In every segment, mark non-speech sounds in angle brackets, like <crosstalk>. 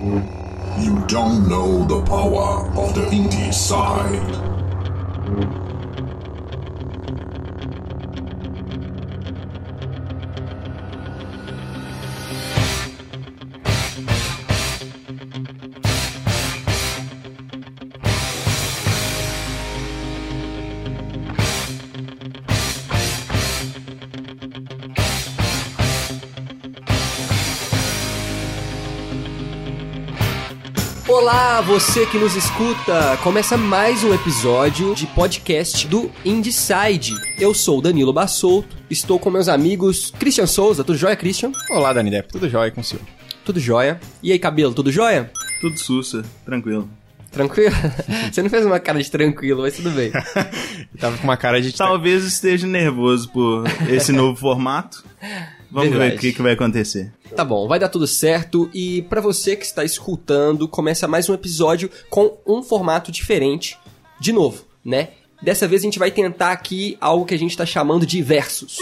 You don't know the power of the indie side. Olá, você que nos escuta! Começa mais um episódio de podcast do Indeside. Eu sou o Danilo Bassolto, estou com meus amigos Christian Souza. Tudo jóia, Christian? Olá, Dani Depp. Tudo jóia com o senhor? Tudo jóia. E aí, cabelo, tudo jóia? Tudo sussa, tranquilo. Tranquilo? <laughs> Você não fez uma cara de tranquilo, mas tudo bem. <laughs> Tava com uma cara de... Talvez esteja nervoso por esse <laughs> novo formato. Vamos Verdade. ver o que, que vai acontecer. Tá bom, vai dar tudo certo. E pra você que está escutando, começa mais um episódio com um formato diferente. De novo, né? Dessa vez a gente vai tentar aqui algo que a gente tá chamando de versus.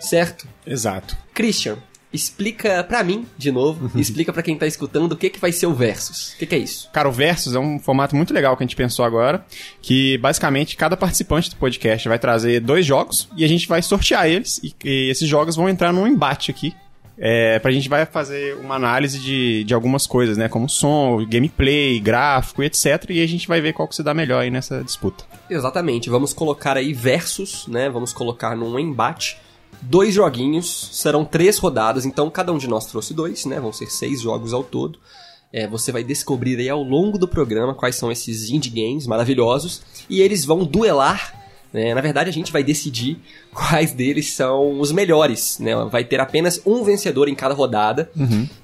Certo? Exato. Christian, explica pra mim, de novo, e explica pra quem tá escutando o que, que vai ser o versus. O que, que é isso? Cara, o Versus é um formato muito legal que a gente pensou agora, que basicamente cada participante do podcast vai trazer dois jogos e a gente vai sortear eles e, e esses jogos vão entrar num embate aqui. É, pra gente vai fazer uma análise de, de algumas coisas, né? Como som, gameplay, gráfico e etc. E a gente vai ver qual que se dá melhor aí nessa disputa. Exatamente, vamos colocar aí versus, né? Vamos colocar num embate. Dois joguinhos, serão três rodadas, então cada um de nós trouxe dois, né? Vão ser seis jogos ao todo. É, você vai descobrir aí ao longo do programa quais são esses indie games maravilhosos e eles vão duelar. Né? Na verdade, a gente vai decidir quais deles são os melhores. Né? Vai ter apenas um vencedor em cada rodada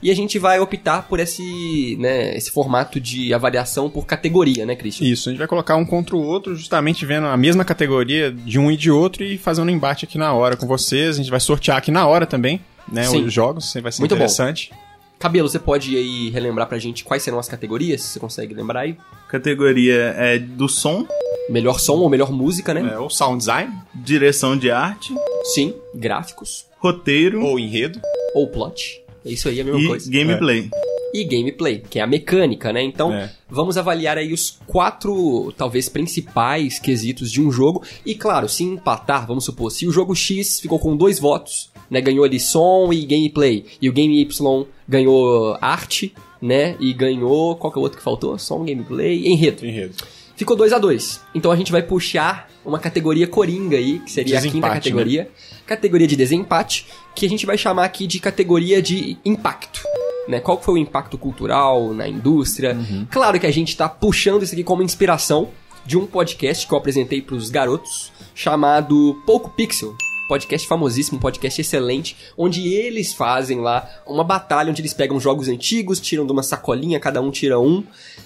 e a gente vai optar por esse, né, esse formato de avaliação por categoria, né, Christian? Isso, a gente vai colocar um contra o outro, justamente vendo a mesma categoria de um e de outro e fazendo um embate aqui na hora com vocês. A gente vai sortear aqui na hora também, né? Sim. Os jogos, vai ser Muito bom. interessante. Cabelo, você pode aí relembrar pra gente quais serão as categorias? Você consegue lembrar aí? Categoria é do som, Melhor som ou melhor música, né? É, ou sound design, direção de arte, Sim. Gráficos. roteiro ou enredo. Ou plot. É isso aí, a mesma e coisa. gameplay. E gameplay, que é a mecânica, né? Então, É. vamos avaliar aí os quatro, talvez, principais quesitos de um jogo. E, claro, se empatar, vamos supor, se o jogo X ficou com dois votos, né? Ganhou ali som e gameplay. E o game Y ganhou arte, né? E ganhou... Qual que é o outro que faltou? Som, gameplay... Enredo. Enredo. Ficou 2 a 2 Então a gente vai puxar uma categoria coringa aí, que seria a quinta Desempate, categoria. Categoria de desempate, que a gente vai chamar aqui de categoria de impacto. Né? Qual foi o impacto cultural na indústria? Claro que a gente tá puxando isso aqui como inspiração de um podcast que eu apresentei pros garotos, chamado Pouco Pixel. Podcast famosíssimo, um podcast excelente, onde eles fazem lá uma batalha onde eles pegam jogos antigos, tiram de uma sacolinha, cada um tira um.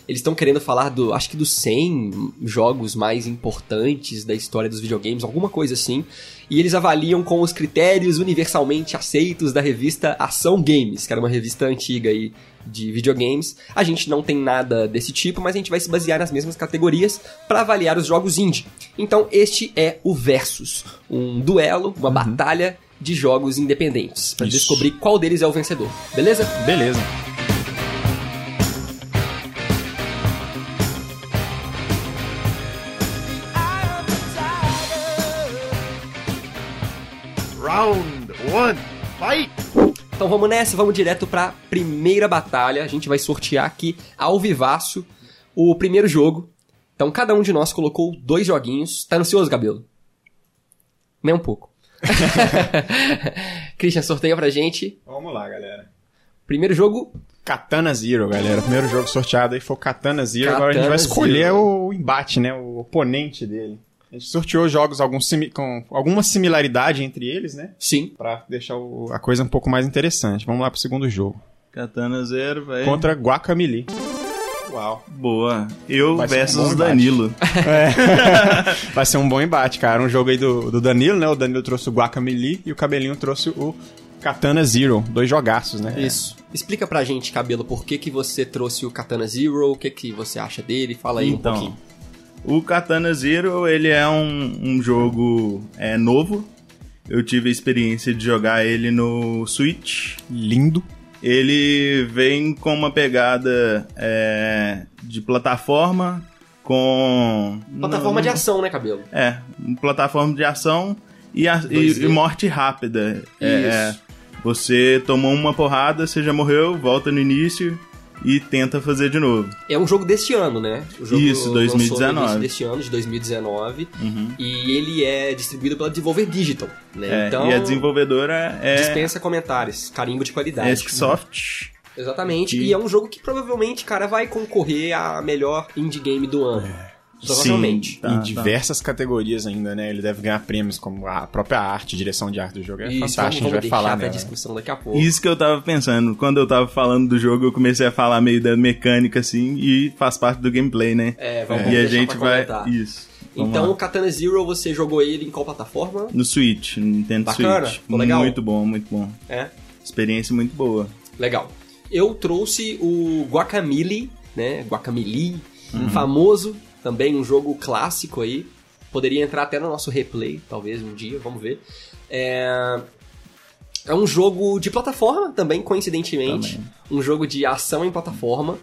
Eles estão querendo falar do, acho que dos 100 jogos mais importantes da história dos videogames, alguma coisa assim. E eles avaliam com os critérios universalmente aceitos da revista Ação Games, que era uma revista antiga aí de videogames. A gente não tem nada desse tipo, mas a gente vai se basear nas mesmas categorias para avaliar os jogos indie. Então, este é o Versus, um duelo, uma batalha de jogos independentes, para descobrir qual deles é o vencedor. Beleza? Beleza. Round one, fight! Então vamos nessa, vamos direto pra primeira batalha. A gente vai sortear aqui ao vivaço o primeiro jogo. Então cada um de nós colocou dois joguinhos. Tá ansioso, Cabelo? Nem um pouco. <laughs> Christian, sorteia pra gente. Vamos lá, galera. Primeiro jogo, Katana Zero, galera. Primeiro jogo sorteado aí foi o Katana Zero. Agora a gente Katana vai escolher Zero. o embate, né? O oponente dele. A gente sorteou jogos simi- com alguma similaridade entre eles, né? sim. Pra deixar o- a coisa um pouco mais interessante. Vamos lá pro segundo jogo. Katana Zero, vai. Contra Guacamole. Uau. Boa. Eu Vai um versus embate. Danilo. <laughs> <laughs> Vai ser um bom embate, cara. Um jogo aí do, do Danilo, né? O Danilo trouxe o Guacamole e o Cabelinho trouxe o Katana Zero. Dois jogaços, né? Isso. Explica pra gente, Cabelo, por que, que você trouxe o Katana Zero, o que, que você acha dele, fala aí um Então, pouquinho. O Katana Zero, ele é um, um jogo é, novo. Eu tive a experiência de jogar ele no Switch. Lindo. Ele vem com uma pegada é, de plataforma com... Plataforma de ação, né, cabelo? É, uma plataforma de ação e, a- e- 2D. e morte rápida. É, Isso. é, você tomou uma porrada, você já morreu, volta no início e tenta fazer de novo. É um jogo deste ano, né? Isso, lançou 2019. no início deste ano, de 2019. Uhum. E ele é distribuído pela Devolver Digital, né? É, então, e a desenvolvedora é dispensa comentários, carimbo de qualidade. Escsoft. Exatamente. E- E é um jogo que provavelmente, cara, vai concorrer a melhor indie game do ano. Provavelmente. Sim, tá, em tá. diversas categorias ainda, né? Ele deve ganhar prêmios como a própria arte, direção de arte do jogo. É Isso, fantástico, a gente vamos vai falar pra nela. discussão daqui a pouco. Isso que eu tava pensando. Quando eu tava falando do jogo, eu comecei a falar meio da mecânica, assim, e faz parte do gameplay, né? É, vamos E a gente pra vai. comentar. Isso. Vamos Então, lá. o Katana Zero, você jogou ele em qual plataforma? No Switch, no Nintendo Bacana, Switch. ficou legal? Muito bom, muito bom. É, Experiência muito boa. legal. Eu trouxe o Guacamole, né? Guacamole, Uhum. um famoso, também um jogo clássico aí. Poderia entrar até no nosso replay, talvez um dia, vamos ver. É, é um jogo de plataforma também, coincidentemente. Também. Um jogo de ação em plataforma.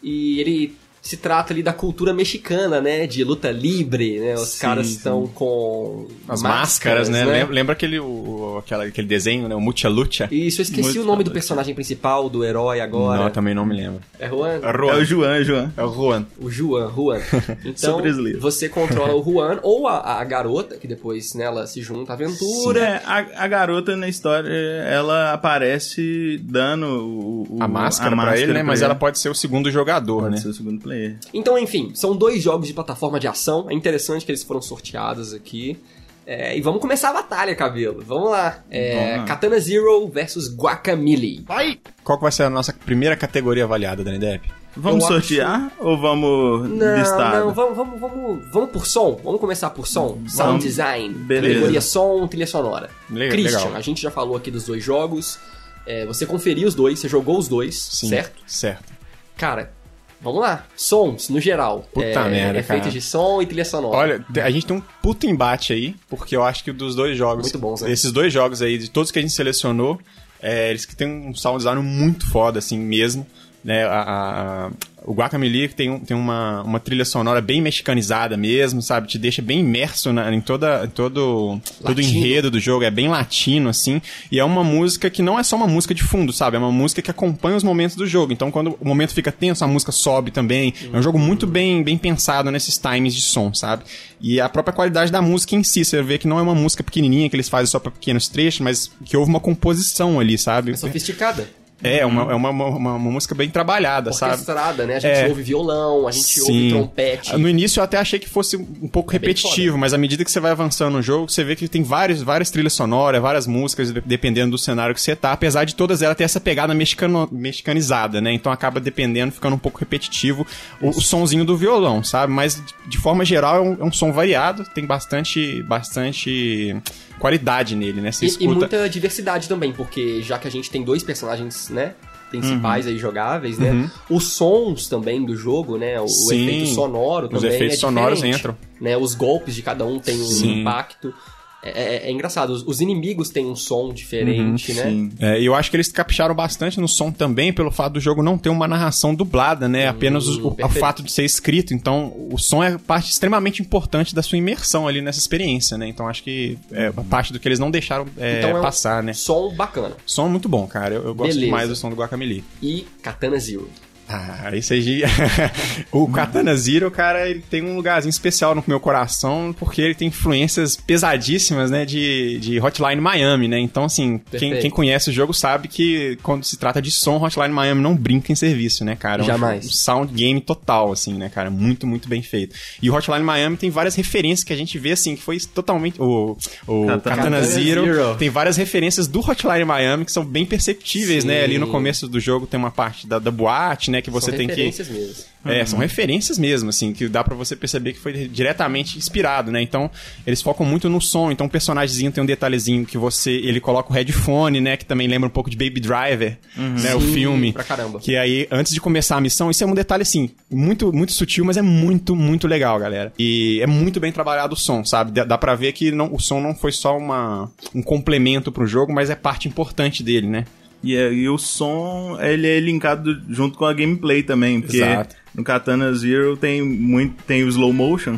E ele se trata ali da cultura mexicana, né? De luta livre, né? Os Sim, caras sim. estão com As máscaras, né? Lembra, lembra aquele, o, aquela, aquele desenho, né? O Mucha Lucha? Isso, eu esqueci Muito o nome do foda, personagem principal, do herói agora. Não, eu também não me lembro. É Juan? É É Juan. o Juan, Juan. É o Juan. O Juan, Juan. <laughs> Então, você controla o Juan <laughs> ou a, a garota, que depois nela se junta à aventura. É, a, a garota na história, ela aparece dando o, o- A máscara pra ele, né? Mas ela pode ser o segundo jogador, pode né? ser o segundo player. Então, enfim, são dois jogos de plataforma de ação. É interessante que eles foram sorteados aqui. É, e vamos começar a batalha, cabelo. Vamos lá. É, Vamos lá. Katana Zero versus Guacamole. Fight! Qual que vai ser a nossa primeira categoria avaliada, Dani Depp? Vamos Eu sortear ou vamos Não, listar? não, vamos, vamos, vamos, vamos por som. Vamos começar por som. Sound design. Beleza. Categoria som, trilha sonora. Le- Christian, legal. a gente já falou aqui dos dois jogos. É, você conferiu os dois, você jogou os dois, Sim. certo? Certo. Cara, vamos lá. Sons, no geral. Puta é, merda, Efeitos cara. de som e trilha sonora. Olha, a gente tem um puto embate aí, porque eu acho que dos dois jogos. Muito bons, né? Esses dois jogos aí, de todos que a gente selecionou, é, eles que têm um sound design muito foda, assim mesmo. Né, a, a- a- o Guacamole tem, um- tem uma, uma trilha sonora bem mexicanizada mesmo, sabe? Te deixa bem imerso na- em, toda, todo, todo o enredo do jogo, é bem latino, assim. E é uma música que não é só uma música de fundo, sabe? É uma música que acompanha os momentos do jogo. Então, quando o momento fica tenso, a música sobe também. É um jogo muito bem, bem pensado nesses times de som, sabe? E a própria qualidade da música em si, você vê que não é uma música pequenininha que eles fazem só pra pequenos trechos, mas que houve uma composição ali, sabe? É sofisticada. É, uma, é uma, uma, uma- música bem trabalhada, sabe? Orquestrada, né? A gente É. ouve violão, a gente ouve trompete. No início eu até achei que fosse um pouco É repetitivo, mas à medida que você vai avançando no jogo, você vê que tem vários, várias trilhas sonoras, várias músicas, de- dependendo do cenário que você tá, apesar de todas elas ter essa pegada mexicano, mexicanizada, né? Então acaba dependendo, ficando um pouco repetitivo o, o sonzinho do violão, sabe? Mas de, de forma geral é um, é um som variado, tem bastante, bastante qualidade nele, né? Você E, e escuta. muita diversidade também, porque já que a gente tem dois personagens, né? Principais Uhum. aí jogáveis, né? Os sons também do jogo, né? O, Sim. efeito sonoro Os também. efeitos é sonoros entram. Né? Os golpes de cada um tem um Sim. impacto. É, é- é engraçado. Os, os inimigos têm um som diferente, né? Sim. É, e eu acho que eles capricharam bastante no som também, pelo fato do jogo não ter uma narração dublada, né? Apenas o, o- fato de ser escrito. Então, o som é parte extremamente importante da sua imersão ali nessa experiência, né? Então, acho que é parte do que eles não deixaram é, Então é um passar, né? Som bacana. Som muito bom, cara. Eu, eu gosto Beleza. demais do som do Guacamole. E Katana Zero. Ah, esse aí. <laughs> o Katana Zero, cara, ele tem um lugarzinho especial no meu coração, porque ele tem influências pesadíssimas, né, de, de Hotline Miami, né? Então, assim, quem, quem conhece o jogo sabe que quando se trata de som, Hotline Miami não brinca em serviço, né, cara? É um Jamais. Um sound game total, assim, né, cara? Muito, muito bem feito. E o Hotline Miami tem várias referências que a gente vê, assim, que foi totalmente. O, o Katana Katana, Zero, Zero. tem várias referências do Hotline Miami que são bem perceptíveis, né? Ali no Sim. começo do jogo tem uma parte da, da boate, né? Que você São tem que. referências mesmo. É, são referências mesmo, assim, que dá pra você perceber que foi diretamente inspirado, né? Então, eles focam muito no som. Então, o personagemzinho tem um detalhezinho que você. Ele coloca o headphone, né? Que também lembra um pouco de Baby Driver, né? O Sim, filme. pra caramba. Que aí, antes de começar a missão, isso é um detalhe, assim, muito, muito sutil, mas é muito, muito legal, galera. E é muito bem trabalhado o som, sabe? Dá, dá pra ver que não, o som não foi só uma, um complemento pro jogo, mas é parte importante dele, né? E, é- e o som, ele é linkado junto com a gameplay também, porque Exato. no Katana Zero tem muito tem o slow motion,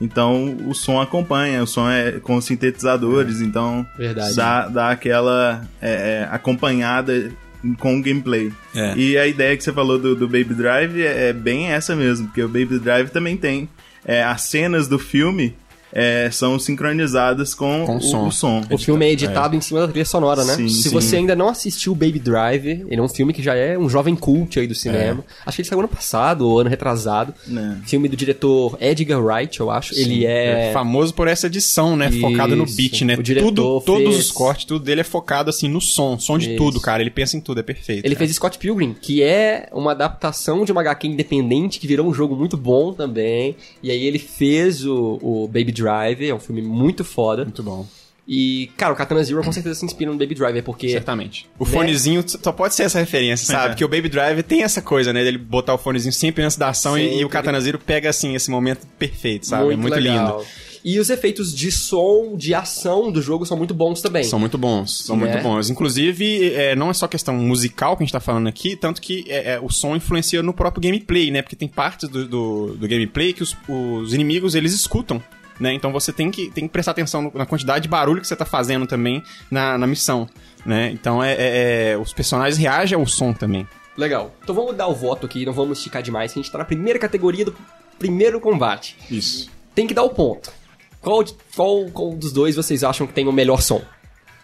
então o som acompanha, o som é com sintetizadores, então Verdade. dá, dá aquela é, é, acompanhada com o gameplay. É. E a ideia que você falou do, do Baby Drive é, é bem essa mesmo, porque o Baby Drive também tem é, as cenas do filme é, são sincronizadas com, Com o, som. o som. O filme é editado em cima da trilha sonora, né? Sim, Se sim. você ainda não assistiu Baby Drive, ele é um filme que já é um jovem cult aí do cinema. É. Acho que ele saiu ano passado ou ano retrasado. Né. Filme do diretor Edgar Wright, eu acho. ele é... É famoso por essa edição, né? Focada no beat, né? O diretor tudo, todos fez- os cortes, tudo dele é focado assim no som, som de Isso. tudo, cara. Ele pensa em tudo, é perfeito. Ele cara. fez Scott Pilgrim, que é uma adaptação de uma HQ independente que virou um jogo muito bom também. E aí ele fez o, o Baby Driver, é um filme muito foda. muito bom. E, cara, o Katana Zero com certeza se inspira no Baby Driver, porque Certamente. O Né? fonezinho só pode ser essa referência, sabe? É. Porque o Baby Drive tem essa coisa, né? Dele botar o fonezinho sempre antes da ação e, e o Katana Zero pega, assim, esse momento perfeito, sabe? é muito legal. lindo. E os efeitos de som, de ação do jogo são muito bons também. São muito bons, são Né? muito bons. Inclusive, é, não é só questão musical que a gente tá falando aqui, tanto que é, é, o som influencia no próprio gameplay, né? Porque tem partes do, do, do gameplay que os, os inimigos, eles escutam, né? Então você tem que, tem que prestar atenção na quantidade de barulho que você tá fazendo também na, na missão, né? Então, é, é- é- os personagens reagem ao som também. Legal. Então vamos dar o voto aqui, não vamos esticar demais, que a gente tá na primeira categoria do primeiro combate. Isso. Tem que dar o ponto. Qual, qual, qual dos dois vocês acham que tem o melhor som?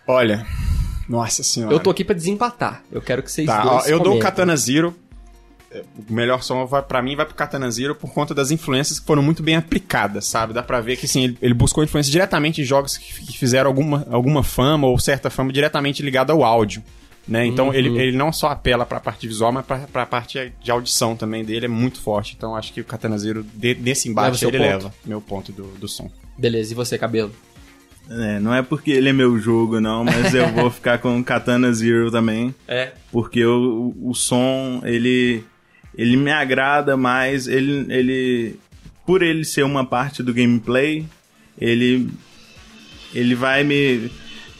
Olha, nossa senhora. Eu tô aqui pra desempatar. Eu quero que vocês Tá, dois ó, eu dou o comentem. Katana Zero. O melhor som vai, pra mim vai pro Katana Zero por conta das influências que foram muito bem aplicadas, sabe? Dá pra ver que assim, ele, ele buscou influência diretamente em jogos que, que fizeram alguma, alguma fama ou certa fama diretamente ligada ao áudio. Né? Então Uhum. ele, ele não só apela pra parte visual, mas pra, pra parte de audição também dele é muito forte. Então acho que o Katana Zero, de, nesse Leva embate, seu ele ponto. leva meu ponto do, do som. Beleza, e você, cabelo? É, não é porque ele é meu jogo, não, mas eu <laughs> vou ficar com Katana Zero também. É. Porque o, o som, ele, ele me agrada mais, ele, ele, por ele ser uma parte do gameplay, ele, ele vai me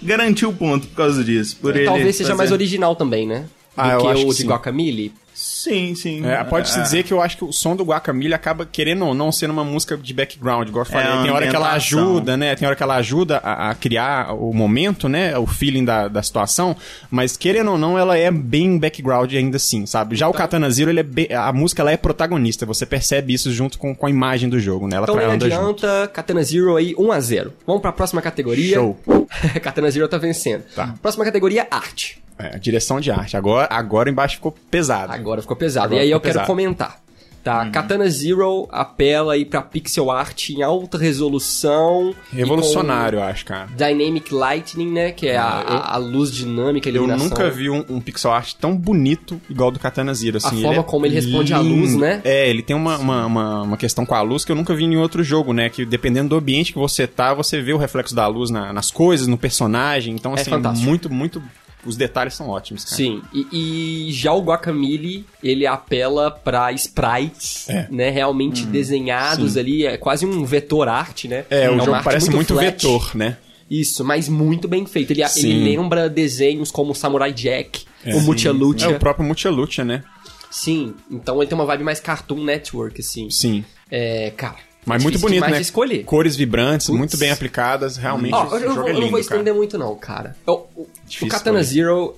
garantir o ponto por causa disso. Por ele Talvez seja fazer- mais original também, né? Do Ah, eu que acho o que de sim. Guacamole. Sim, sim. É, Pode-se Ah, dizer que eu acho que o som do Guacamole acaba, querendo ou não, sendo uma música de background, igual eu falei. É, tem hora que ela ajuda, né? Tem hora que ela ajuda a, a criar o momento, né? O feeling da, da situação. Mas, querendo ou não, ela é bem background ainda assim, sabe? Já o Então- Katana Zero, ele é bem- a música ela é protagonista. Você percebe isso junto com, com a imagem do jogo, né? Ela Então não anda junto. adianta, Katana Zero aí 1x0. Vamos pra próxima categoria. Show. <laughs> Katana Zero tá vencendo. Tá. Próxima categoria, arte. É, a direção de arte. Agora, agora embaixo ficou pesado. Agora ficou pesado. Agora e aí eu ficou quero pesado. comentar. Tá, Uhum. Katana Zero apela aí pra pixel art em alta resolução. Revolucionário, eu acho, cara. Dynamic Lightning, né? Que é a, a- a luz dinâmica, a Eu iluminação. nunca vi um, um pixel art tão bonito igual do Katana Zero. Assim, forma é como ele responde à luz, né? É, ele tem uma, uma, uma, uma questão com a luz que eu nunca vi em outro jogo, né? Que dependendo do ambiente que você tá, você vê o reflexo da luz na- nas coisas, no personagem. Então, É assim, fantástico. muito, muito. Os detalhes são ótimos, cara. Sim, e, e já o Guacamole, ele apela pra sprites, É. né, realmente desenhados ali, é quase um vetor art, né? É, o uma jogo arte parece muito, flat. vetor, né? Isso, mas muito bem feito. Ele, Sim. ele lembra desenhos como o Samurai Jack, o Mucha É o próprio Multilucha, né? Sim, então ele tem uma vibe mais Cartoon Network, assim. Sim. É, cara. Mas é muito bonito, né? escolher. Cores vibrantes, Putz. muito bem aplicadas, realmente. Ó, o eu, eu, jogo vou- é eu não lindo, vou cara. estender muito, não, cara. O, <laughs> o- o Katana. Zero.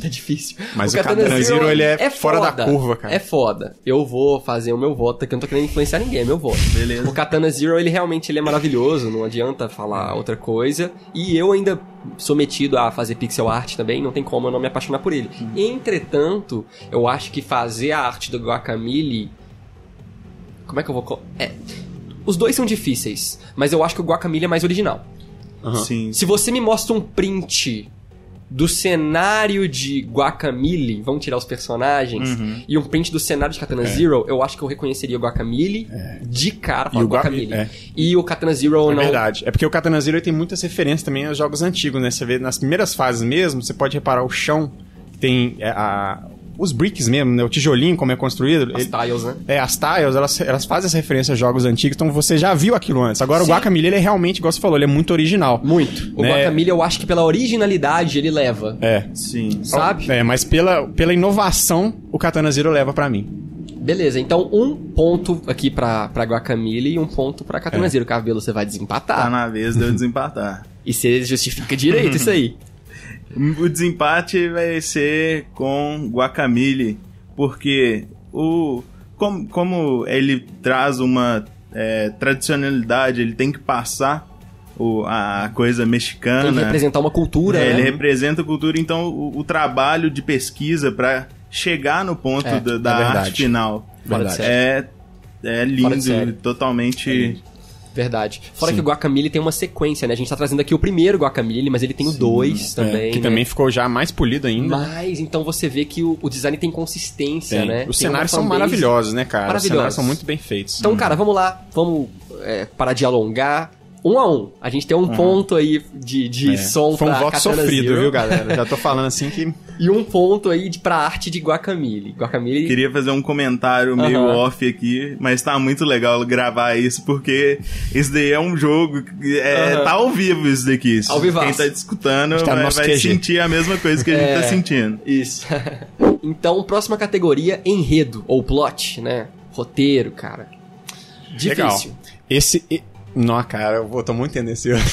tá difícil. Mas o Katana Zero, ele é fora da curva, cara. É foda. Eu vou fazer o meu voto aqui, eu não tô querendo influenciar ninguém, é meu voto. Beleza. O Katana Zero, ele realmente ele é maravilhoso, não adianta falar outra coisa. E eu ainda sou metido a fazer pixel art também, não tem como eu não me apaixonar por ele. Entretanto, eu acho que fazer a arte do Guacamole. Como é que eu vou. É. Os dois são difíceis, mas eu acho que o Guacamole é mais original. Sim. Se você me mostra um print do cenário de Guacamole, vamos tirar os personagens, Uhum. e um print do cenário de Katana Zero, eu acho que eu reconheceria o Guacamole de cara, É. E o Gua- Guacamole. é. E o Katana Zero É não. verdade. É porque o Katana Zero tem muitas referências também aos jogos antigos, né? Você vê nas primeiras fases mesmo, você pode reparar o chão, tem é, a, os bricks mesmo, né? O tijolinho, como é construído. As ele- tiles, né? é, as tiles, elas, elas fazem essa referência a jogos antigos, então você já viu aquilo antes. Agora Sim. o Guacamole, ele é realmente, igual você falou, ele é muito original. Muito. O Né? Guacamole, eu acho que pela originalidade ele leva. É. Sim. Sabe? É, mas pela, pela inovação, o Katana Zero leva pra mim. Beleza, então um ponto aqui pra, pra Guacamole e um ponto pra Katana É. Zero. Cabelo, você vai desempatar. Tá na vez de eu desempatar. <laughs> E você justifica direito isso aí. <laughs> O desempate vai ser com Guacamole, porque o como, como ele traz uma é, tradicionalidade, ele tem que passar o, a coisa Tem que mexicana. representar uma cultura, É, né? Ele representa a cultura, então o, o trabalho de pesquisa pra chegar no ponto É, da, da é verdade. arte final é, é de lindo, totalmente. Verdade. Fora Sim. que o Guacamole tem uma sequência, né? A gente tá trazendo aqui o primeiro Guacamole, mas ele tem o dois É, também, que né? também ficou já mais polido ainda. Mas, então você vê que o, o design tem consistência, Tem. né? Os Tem uma cenários são maravilhosos, né, cara? Os Maravilhosos. cenários são muito bem feitos. Então, cara, vamos lá. Vamos é, parar de alongar. Um a um. A gente tem um ponto aí de, de É. som Foi um voto sofrido, Zero. viu, galera? Já tô falando assim que. E um ponto aí de, pra arte de Guacamole. Guacamole... Queria fazer um comentário meio Aham. off aqui, mas tá muito legal gravar isso, porque esse daí é um jogo. que É, Aham. Tá ao vivo isso daqui. Ao vivaço. Quem tá escutando Está no vai, vai sentir a mesma coisa que a gente É. tá sentindo. Isso. <laughs> então, próxima categoria, enredo, ou plot, né? Roteiro, cara. Difícil. Legal. Esse. Não, cara, eu tô muito tendencioso.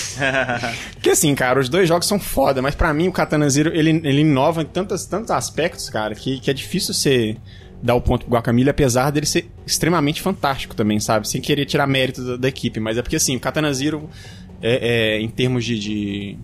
<laughs> Porque assim, cara, os dois jogos são foda, mas pra mim o Katana Zero, ele, ele inova em tantos, tantos aspectos, cara, que, que é difícil você dar o ponto pro Guacamole, apesar dele ser extremamente fantástico também, sabe? Sem querer tirar mérito da, da equipe, mas é porque assim, o Katana Zero, é, é, em termos de, de,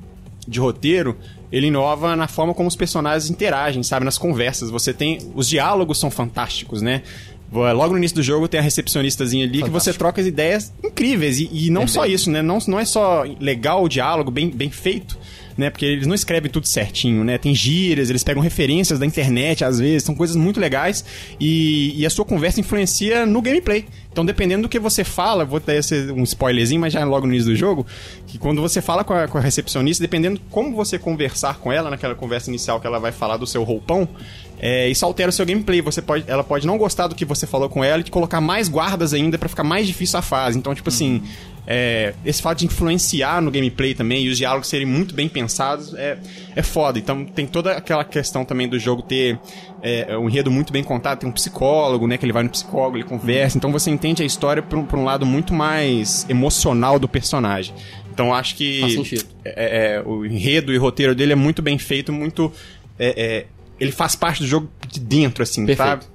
de roteiro, ele inova na forma como os personagens interagem, sabe? Nas conversas. Você tem. Os diálogos são fantásticos, né? Logo no início do jogo tem a recepcionistazinha ali que você troca as ideias incríveis. E, e não só isso, né? Não, não é só legal o diálogo, bem, bem feito, né? Porque eles não escrevem tudo certinho, né? Tem gírias, eles pegam referências da internet às vezes, são coisas muito legais. E, e a sua conversa influencia no gameplay. Então, dependendo do que você fala, vou dar um spoilerzinho, mas já logo no início do jogo, que quando você fala com a, com a recepcionista, dependendo como você conversar com ela, naquela conversa inicial que ela vai falar do seu roupão, é, isso altera o seu gameplay. Você pode, ela pode não gostar do que você falou com ela e te colocar mais guardas ainda pra ficar mais difícil a fase. Então, tipo assim, é, esse fato de influenciar no gameplay também e os diálogos serem muito bem pensados é, é foda. Então, tem toda aquela questão também do jogo ter é, um enredo muito bem contado. Tem um psicólogo, né? Que ele vai no psicólogo, ele conversa. Então, você entende a história por, um- por um lado muito mais emocional do personagem. Então, acho que sentido. é, é, o enredo e o roteiro dele é muito bem feito, muito. é, é, ele faz parte do jogo de dentro, assim, Perfeito. sabe?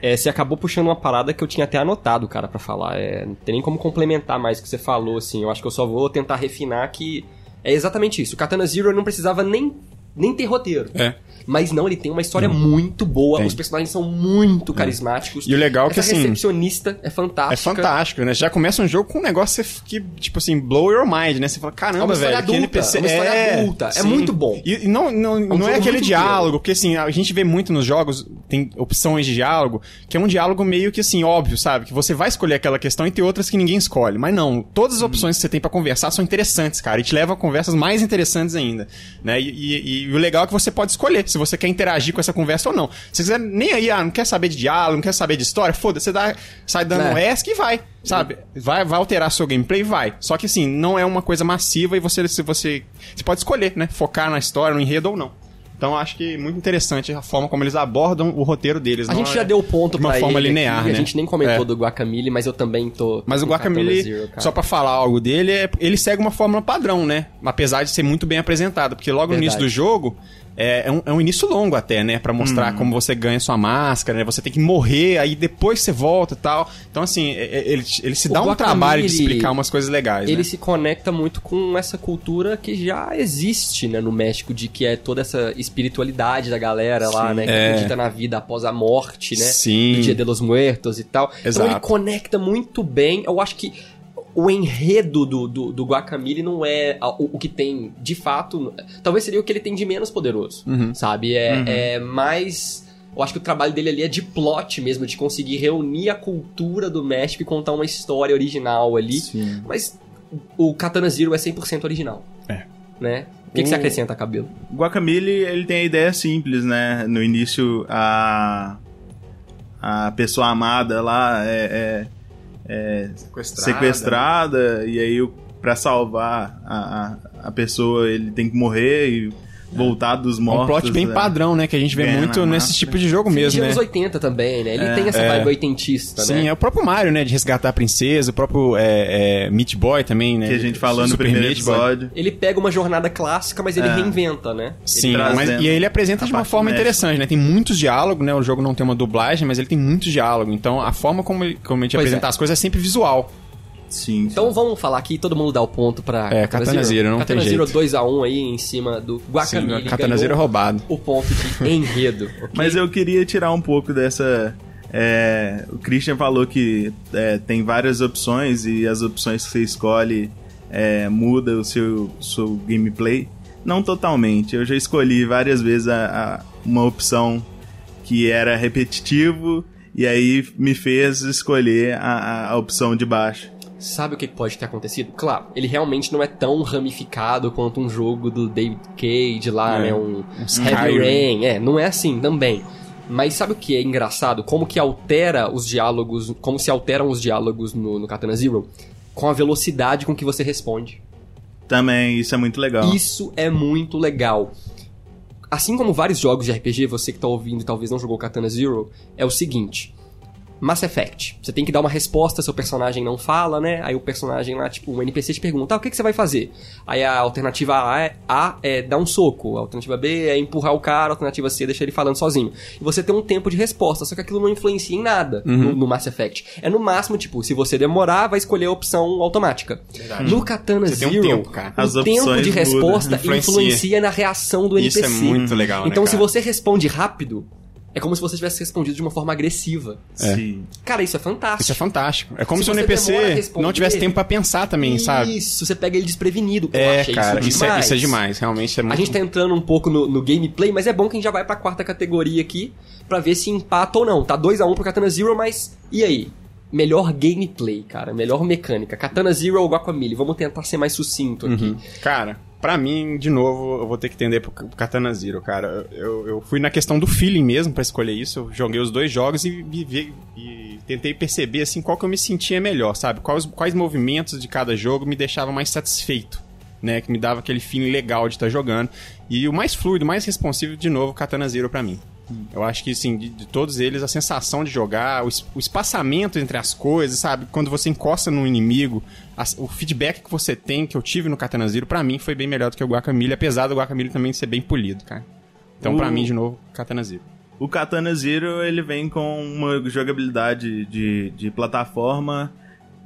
É, você acabou puxando uma parada que eu tinha até anotado, cara, pra falar. É, não tem nem como complementar mais o que você falou, assim. Eu acho que eu só vou tentar refinar que é exatamente isso. O Katana Zero não precisava nem, nem ter roteiro. É. Mas não, ele tem uma história muito boa. Tem. Os personagens são muito carismáticos. E o legal é que, assim, recepcionista é fantástica. É fantástico, né? Já começa um jogo com um negócio que, tipo assim, blow your mind, né? Você fala, caramba, É uma história velho, que adulta, NPC... é uma história adulta, é sim. muito bom. E, e não, não, não jogo é aquele diálogo, porque assim, a gente vê muito nos jogos, tem opções de diálogo, que é um diálogo meio que assim, óbvio, sabe? Que você vai escolher aquela questão e tem outras que ninguém escolhe. Mas não, todas as opções que você tem pra conversar são interessantes, cara, e te leva a conversas mais interessantes ainda, né? E, e- e o legal é que você pode escolher se você quer interagir com essa conversa ou não. Se você quiser nem aí, ah, não quer saber de diálogo, não quer saber de história, foda-se, você dá, sai dando É. um ESC e vai, sabe? Vai, vai alterar seu gameplay, vai. Só que assim, não é uma coisa massiva e você, se você, você pode escolher, né? Focar na história, no enredo ou não. Então acho que é muito interessante a forma como eles abordam o roteiro deles. A gente é já deu ponto de uma pra forma linear, aqui, né? A gente nem comentou É. do Guacamole, mas eu também tô... Mas o Guacamole, Zero, só pra falar algo dele, é, ele segue uma fórmula padrão, né? Apesar de ser muito bem apresentado. Porque logo no Verdade. início do jogo, é, é um, é um início longo até, né? Pra mostrar como você ganha sua máscara, né? Você tem que morrer, aí depois você volta e tal. Então, assim, é- é- ele, ele se O dá um trabalho de explicar umas coisas legais, ele né? se conecta muito com essa cultura que já existe, né, no México, de que é toda essa espiritualidade da galera lá, Sim. né, que É. acredita na vida após a morte, né, Sim. do Dia de los Muertos e tal. Então Exato. ele conecta muito bem, eu acho que o enredo do, do, do Guacamole não é o, o que tem de fato, talvez seria o que ele tem de menos poderoso, Uhum. sabe? É, é mais... Eu acho que o trabalho dele ali é de plot mesmo, de conseguir reunir a cultura do México e contar uma história original ali. Sim. Mas o Katana Zero é 100% original. É. Né? O que, que você acrescenta, cabelo? O Guacamole, ele tem a ideia simples, né? No início, a, a pessoa amada lá é, é, é Sequestrada. sequestrada, e aí pra salvar a, a, a pessoa ele tem que morrer e voltar dos É um mortos. plot bem né? padrão, né? Que a gente vê Ganha muito nesse tipo de jogo de mesmo, né? anos 80 também, né? Ele É, tem essa é. vibe oitentista, Sim, né? é o próprio Mario, né? De resgatar a princesa, o próprio é, é, Meat Boy também, né? Que a gente falou no primeiro Meat Boy. episódio. Ele pega uma jornada clássica, mas ele É. reinventa, né? Sim, mas, e aí ele apresenta de uma forma médica. interessante, né? Tem muitos diálogos, né? O jogo não tem uma dublagem, mas ele tem muitos diálogos. Então a forma como, ele, como a gente Pois apresenta é. as coisas é sempre visual. Sim. Então vamos falar aqui, todo mundo dá o ponto pra É, Katana Zero, não Katana tem Zero jeito. 2x1 aí em cima do Guacamole. Sim, Katana Zero é roubado. O ponto de <laughs> enredo. ok? Mas eu queria tirar um pouco dessa. é, o Christian falou que é, tem várias opções e as opções que você escolhe é, muda o seu, seu gameplay. Não totalmente. Eu já escolhi várias vezes a- a- uma opção que era repetitivo e aí me fez escolher a- a opção de baixo. Sabe o que pode ter acontecido? Claro, ele realmente não é tão ramificado quanto um jogo do David Cage lá, É, né? Um, Skyrim. Heavy Rain. É, não é assim também. Mas sabe o que é engraçado? Como que altera os diálogos, como se alteram os diálogos no, no Katana Zero? Com a velocidade com que você responde. Também, isso é muito legal. Isso é muito legal. Assim como vários jogos de RPG, você que tá ouvindo e talvez não jogou Katana Zero, é o seguinte. Mass Effect. Você tem que dar uma resposta, seu personagem não fala, né? Aí o personagem lá, tipo, um NPC te pergunta, ah, o que, que você vai fazer? Aí a alternativa A é, A é dar um soco, a alternativa B é empurrar o cara, a alternativa C é deixar ele falando sozinho. E você tem um tempo de resposta, só que aquilo não influencia em nada no, no Mass Effect. É no máximo, tipo, se você demorar, vai escolher a opção automática. No Katana Você tem um Zero, tempo, cara. o tempo de resposta influencia. influencia na reação do Isso NPC. é muito legal, né, Então, se cara? você responde rápido, é como se você tivesse respondido de uma forma agressiva. Sim. Cara, isso é fantástico. Isso é fantástico. É como Se se, o NPC a não tivesse tempo pra pensar também, sabe? Isso, você pega ele desprevenido. Eu É, achei cara, isso isso é, demais. isso é demais. Realmente é muito A gente tá entrando um pouco no, no gameplay, mas é bom que a gente já vai pra quarta categoria aqui pra ver se empata ou não. Tá 2x1 pro Katana Zero, mas e aí? Melhor gameplay, cara. Melhor mecânica. Katana Zero ou Guacamole? Vamos tentar ser mais sucinto aqui. Uhum. Cara, pra mim, de novo, eu vou ter que entender pro Katana Zero, cara. Eu, eu fui na questão do feeling mesmo pra escolher isso. Eu joguei os dois jogos e, vi- e tentei perceber, assim, qual que eu me sentia melhor, sabe? Quais, quais movimentos de cada jogo me deixavam mais satisfeito, né? Que me dava aquele feeling legal de estar jogando. E o mais fluido, mais responsivo, de novo, Katana Zero pra mim. Eu acho que, assim, de, de todos eles, a sensação de jogar, o, es- o espaçamento entre as coisas, sabe? Quando você encosta no inimigo, o feedback que você tem, que eu tive no Katana Zero, pra mim foi bem melhor do que o Guacamole, apesar do Guacamole também ser bem polido, cara. Então, pra O- mim, de novo, Katana Zero. O Katana Zero ele vem com uma jogabilidade de, de plataforma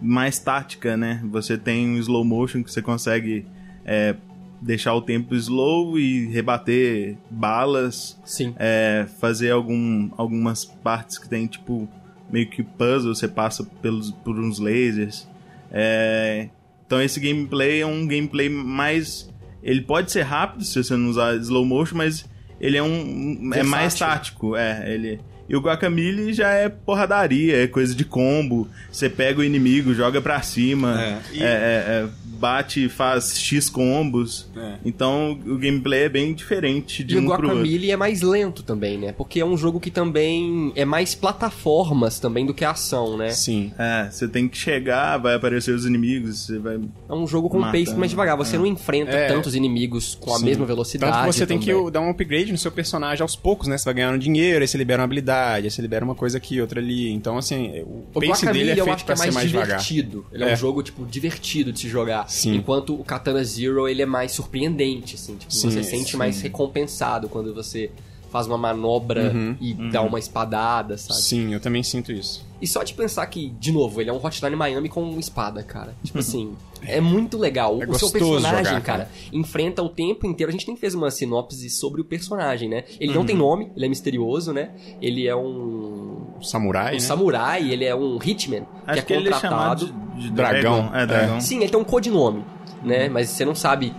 mais tática, né? Você tem um slow motion que você consegue é, deixar o tempo slow e rebater balas, Sim. é, fazer algum, algumas partes que tem tipo meio que puzzle, você passa pelos, por uns lasers. É, então esse gameplay é um gameplay mais. Ele pode ser rápido se você não usar slow motion, mas ele é um. é mais Versátil. tático. É, ele. E o Guacamole já é porradaria, é coisa de combo. Você pega o inimigo, joga pra cima, É, e- é, é, é, bate e faz X combos. É. Então o gameplay é bem diferente de E o um pro outro. Guacamole é mais lento também, né? Porque é um jogo que também é mais plataformas também do que ação, né? Sim. É, você tem que chegar, vai aparecer os inimigos, você vai. É um jogo com um pace mais devagar. Você é. não enfrenta É. tantos inimigos com a Sim. mesma velocidade. Tanto que você tem também. que dar um upgrade no seu personagem aos poucos, né? Você vai ganhando dinheiro, aí você libera uma habilidade, aí você libera uma coisa aqui, outra ali. Então, assim, o, O pace dele é feito é pra mais, ser mais devagar. divertido. Ele é. É. um jogo, tipo, divertido de se jogar. Sim. Enquanto o Katana Zero, ele é mais surpreendente, assim. Tipo, Sim, você sente sim. mais recompensado quando você faz uma manobra Uhum. e dá uma espadada, sabe? Sim, eu também sinto isso. E só de pensar que, de novo, ele é um Hotline Miami com uma espada, cara. Tipo <laughs> assim, é muito legal. É o seu personagem, jogar, cara, cara. enfrenta o tempo inteiro. A gente nem fez uma sinopse sobre o personagem, né? Ele Uhum. não tem nome, ele é misterioso, né? Ele é um, samurai, um né? samurai, ele é um hitman, Acho que é ele é contratado. chamado de, de Dragão. É, dragão. Sim, ele tem um codinome, né? Mas você não sabe.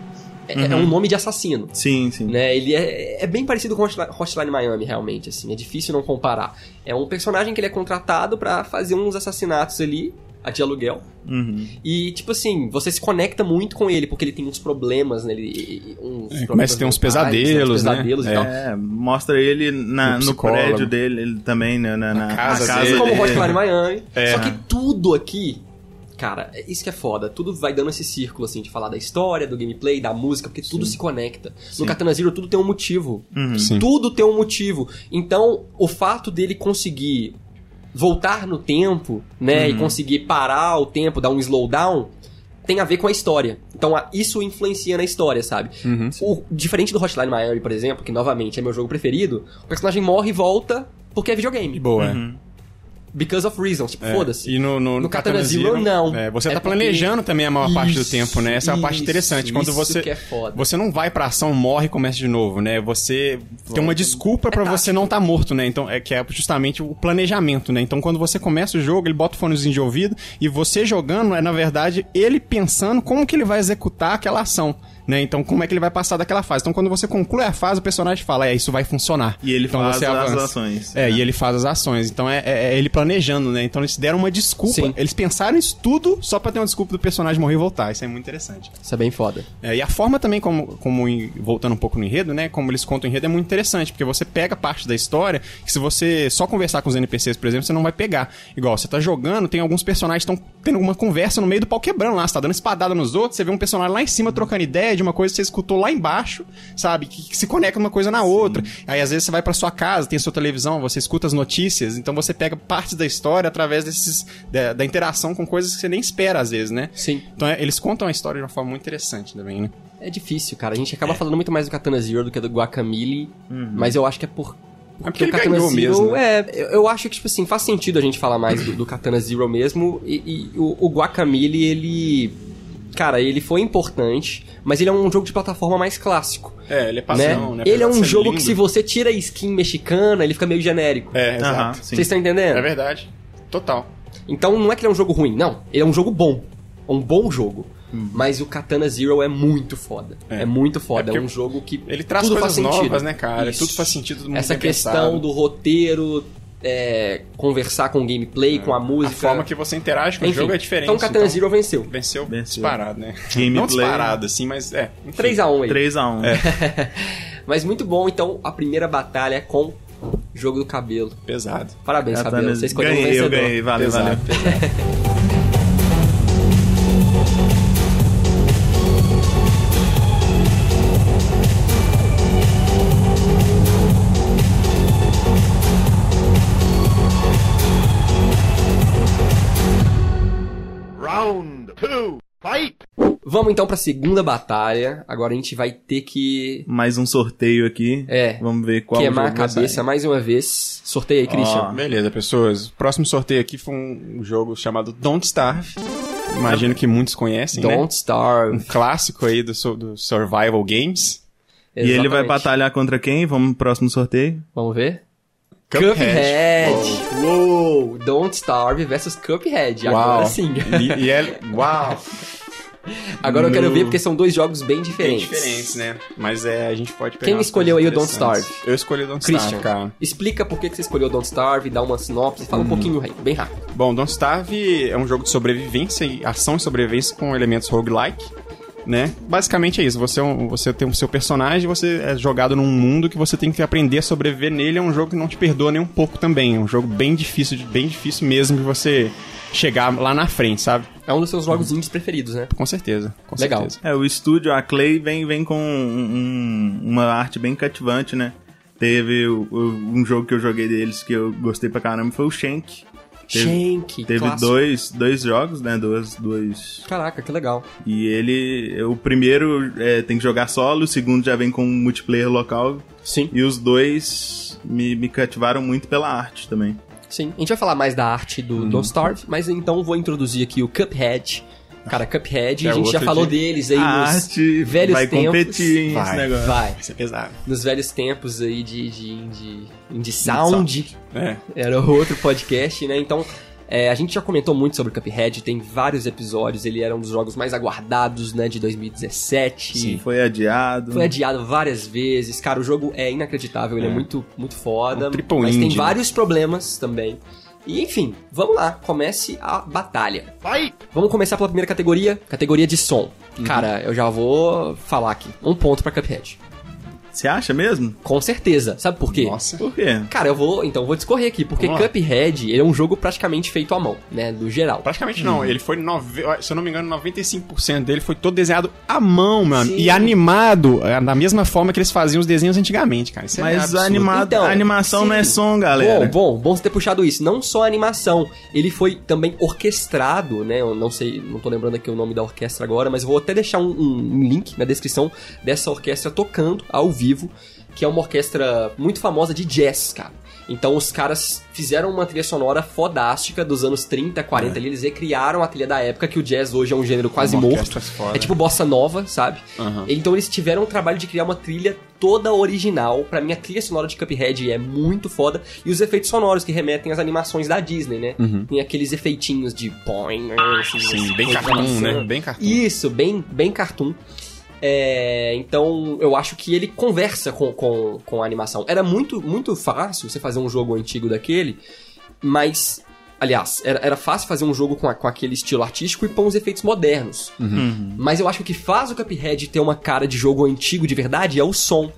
É, é Uhum. um nome de assassino. Sim, sim. Né, ele é, é bem parecido com Hotline, Hotline Miami, realmente, assim, é difícil não comparar. É um personagem que ele é contratado pra fazer uns assassinatos ali, a de aluguel. Uhum. E, tipo assim, você se conecta muito com ele, porque ele tem uns problemas, né? Ele, uns É, problemas começa a ter uns mentais, pesadelos, né? pesadelos e É. tal. Mostra ele na- O no prédio dele ele também, né, na, na, casa na dele. Como dele. Hotline Miami. É. Só que tudo aqui, cara, é isso que é foda. Tudo vai dando esse círculo, assim, de falar da história, do gameplay, da música, porque tudo se conecta. No Katana Zero tudo tem um motivo. Sim. Tudo tem um motivo. Então, o fato dele conseguir voltar no tempo, né, e conseguir parar o tempo, dar um slowdown, tem a ver com a história. Então, a- isso influencia na história, sabe? O, diferente do Hotline Miami, por exemplo, que novamente é meu jogo preferido, o personagem morre e volta porque é videogame. De boa, é. Because of reasons, tipo, É, foda-se. E no, no, No Katana Zero, não. é, você É tá porque- planejando também a maior parte do Isso, tempo, né? Essa é a parte isso, interessante. Quando isso você. que é foda. Você não vai pra ação, morre e começa de novo, né? Você tem uma desculpa pra você tático. não estar tá morto, né? Então, é que é justamente o planejamento, né? Então, quando você começa o jogo, ele bota o fonezinho de ouvido e você jogando é, na verdade, ele pensando como que ele vai executar aquela ação. Né? Então, como é que ele vai passar daquela fase? Então, quando você conclui a fase, o personagem fala: É, isso vai funcionar. E ele então, faz você as avança. ações. É, e ele faz as ações. Então é, é- é ele planejando, né? Então eles deram uma desculpa. Sim. Eles pensaram isso tudo só pra ter uma desculpa do personagem morrer e voltar. Isso é muito interessante. Isso é bem foda. É, e a forma também, como, como em- voltando um pouco no enredo, né? Como eles contam o enredo é muito interessante, porque você pega parte da história que se você só conversar com os NPCs, por exemplo, você não vai pegar. Igual, você tá jogando, tem alguns personagens que estão tendo uma conversa no meio do pau quebrando lá, você tá dando espadada nos outros, você vê um personagem lá em cima trocando ideia de uma coisa que você escutou lá embaixo, sabe? Que, que se conecta uma coisa na outra. Aí às vezes você vai pra sua casa, tem a sua televisão, você escuta as notícias, então você pega partes da história através desses da, da interação com coisas que você nem espera às vezes, né? Sim. Então é, eles contam a história de uma forma muito interessante também, né? É difícil, cara. A gente acaba falando muito mais do Katana Zero do que do Guacamole, mas eu acho que é por. É porque o Katana Zero mesmo, né? é. Eu, eu acho que, tipo assim, faz sentido a gente falar mais do, do Katana Zero mesmo. E, e o, o Guacamole, ele. Cara, ele foi importante, mas ele é um jogo de plataforma mais clássico. É, ele é Né? padrão, né? Ele é um jogo lindo. que se você tira a skin mexicana, ele fica meio genérico. É, exato. Vocês estão entendendo? É verdade. Total. Então não é que ele é um jogo ruim, não. Ele é um jogo bom. É um bom jogo. Hum. Mas o Katana Zero é muito foda. É, muito foda. É, É um jogo que. Ele traz tudo coisas faz sentido. novas, né, cara? Isso. Tudo faz sentido, mundo Essa questão pensado. do roteiro, é, conversar com o gameplay, com a A música. forma que você interage com Enfim, o jogo é diferente. Então o Katana Zero venceu. venceu, Venceu. disparado, né? Gameplay. Não disparado, assim, mas é. enfim. 3x1 aí. 3x1. É. <laughs> Mas muito bom, então, a primeira batalha é com jogo do cabelo. Pesado. Parabéns, Cabelo. Você escolheu um ganhei, eu vencedor. ganhei, valeu, Pesado, valeu. pesado. <laughs> Vamos então pra segunda batalha. Agora a gente vai ter que Mais um sorteio aqui. É. Vamos ver qual queimar a cabeça sair. mais uma vez. Sorteio aí, Christian. Ó. Beleza, pessoas. O próximo sorteio aqui foi um jogo chamado Don't Starve. Imagino que muitos conhecem, né? Don't Starve. Um clássico aí do, do Survival Games. E ele vai Exatamente. batalhar contra quem? Vamos pro próximo sorteio? Vamos ver? Cuphead. Uou! Don't Starve versus Cuphead. Agora Uau. sim. E, e é... Uau! <laughs> Agora eu quero No- ver porque são dois jogos bem Bem diferentes. diferentes, né? Mas é, a gente pode pegar Quem escolheu aí o Don't Starve? Eu escolhi o Don't Christian, Starve, cara. explica por que você escolheu Don't Starve, dá uma sinopse, fala um pouquinho aí, bem rápido. Bom, Don't Starve é um jogo de sobrevivência e ação e sobrevivência com elementos roguelike, né? Basicamente é isso, você, é um- você tem o seu personagem, você é jogado num mundo que você tem que aprender a sobreviver nele, é um jogo que não te perdoa nem um pouco também, é um jogo bem difícil, bem difícil mesmo de você chegar lá na frente, sabe? É um dos seus jogos indies preferidos, né? Com certeza, com Legal. certeza. É, o estúdio, a Clay, vem, vem com um- uma arte bem cativante, né? Teve o- o- um jogo que eu joguei deles que eu gostei pra caramba, foi o Shank. Teve- Shank, Teve clássico. dois, dois jogos, né? Dois, dois. Caraca, que legal. E ele. O primeiro é, tem que jogar solo, o segundo já vem com multiplayer local. Sim. E os dois me, me cativaram muito pela arte também. Sim. A gente vai falar mais da arte do Uhum. Don't Starve, mas então vou introduzir aqui o Cuphead. Cara, Cuphead, É a gente já falou de- deles aí a nos arte velhos vai tempos. competir hein, esse Vai. negócio. Vai. Vai ser pesado. Nos velhos tempos aí de, de indie, indie sound. É. Era outro podcast, né? Então, é, a gente já comentou muito sobre o Cuphead, tem vários episódios, ele era um dos jogos mais aguardados, né, de 2017. Sim. Foi adiado. Foi adiado várias vezes. Cara, o jogo é inacreditável, ele é, É. muito, muito foda. Um triple mas tem indie, né? vários problemas também. E enfim, vamos lá, comece a batalha. Fight! Vamos começar pela primeira categoria, categoria de som. Cara, eu já vou falar aqui. Um ponto pra Cuphead. Você acha mesmo? Com certeza. Sabe por quê? Nossa. Por quê? Cara, eu vou, então, eu vou discorrer aqui, porque. Cuphead, ele é um jogo praticamente feito à mão, né, do geral. Praticamente não, ele foi, nove... se eu não me engano, 95% dele foi todo desenhado à mão, mano. Sim. E animado, é, da mesma forma que eles faziam os desenhos antigamente, cara. Isso é Mas absurdo. animado, Então, a animação sim. não é som, galera. Bom, bom, bom você ter puxado isso. Não só a animação, ele foi também orquestrado, né? Eu não sei, não tô lembrando aqui o nome da orquestra agora, mas eu vou até deixar um, um- um link na descrição dessa orquestra tocando ao vivo, que é uma orquestra muito famosa de jazz, cara. Então os caras fizeram uma trilha sonora fodástica dos anos 30, 40 ali, eles recriaram a trilha da época que o jazz hoje é um gênero quase Uma morto. foda. É tipo bossa nova, sabe? Aham. Então eles tiveram o trabalho de criar uma trilha toda original. Pra mim, a trilha sonora de Cuphead é muito foda. E os efeitos sonoros que remetem às animações da Disney, né? Tem aqueles efeitinhos de poing, assim, Sim, assim, bem cartoon, maçã. né? Bem cartoon. Isso, bem, bem cartoon. É, então, eu acho que ele conversa com, com, com a animação. Era muito, muito fácil você fazer um jogo antigo daquele, mas. Aliás, era, era fácil fazer um jogo com, a- com aquele estilo artístico e pôr uns efeitos modernos. Mas eu acho que o que faz o Cuphead ter uma cara de jogo antigo de verdade é o som.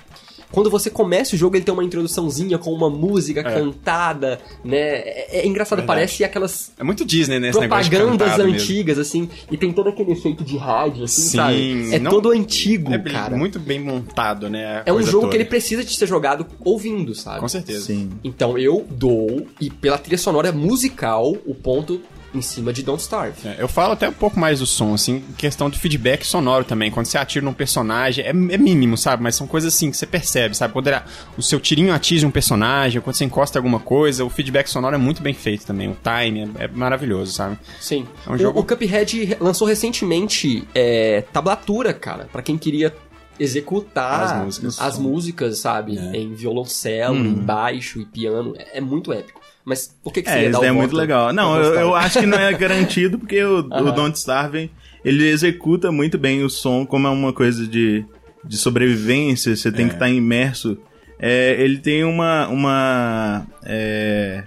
Quando você começa o jogo, ele tem uma introduçãozinha com uma música cantada, né? É, é engraçado, Verdade. parece aquelas É muito Disney, né? Esse negócio de propagandas cantado mesmo. antigas, assim, e tem todo aquele efeito de rádio, assim, Sim, sabe? É não- todo antigo, É cara. muito bem montado, né? É um jogo toda. que ele precisa de ser jogado ouvindo, sabe? Com certeza. Sim. Então eu dou, e pela trilha sonora musical, o ponto em cima de Don't Starve. É, eu falo até um pouco mais do som, assim, questão de feedback sonoro também. Quando você atira num personagem, é, é mínimo, sabe? Mas são coisas assim que você percebe, sabe? Quando era- o seu tirinho atinge um personagem, quando você encosta alguma coisa, o feedback sonoro é muito bem feito também. O time é, é maravilhoso, sabe? Sim. É um o, jogo- o Cuphead lançou recentemente é, tablatura, cara, pra quem queria executar As músicas. as músicas, sabe? É. Em violoncelo, em baixo e piano. É, é muito épico. Mas por que, que você É, dar daí o é muito voto legal. Não, eu, eu acho que não é garantido, porque o, <laughs> o Aham. Don't Starve, ele executa muito bem o som, como é uma coisa de, de sobrevivência, você tem que estar imerso. É, ele tem uma... uma é,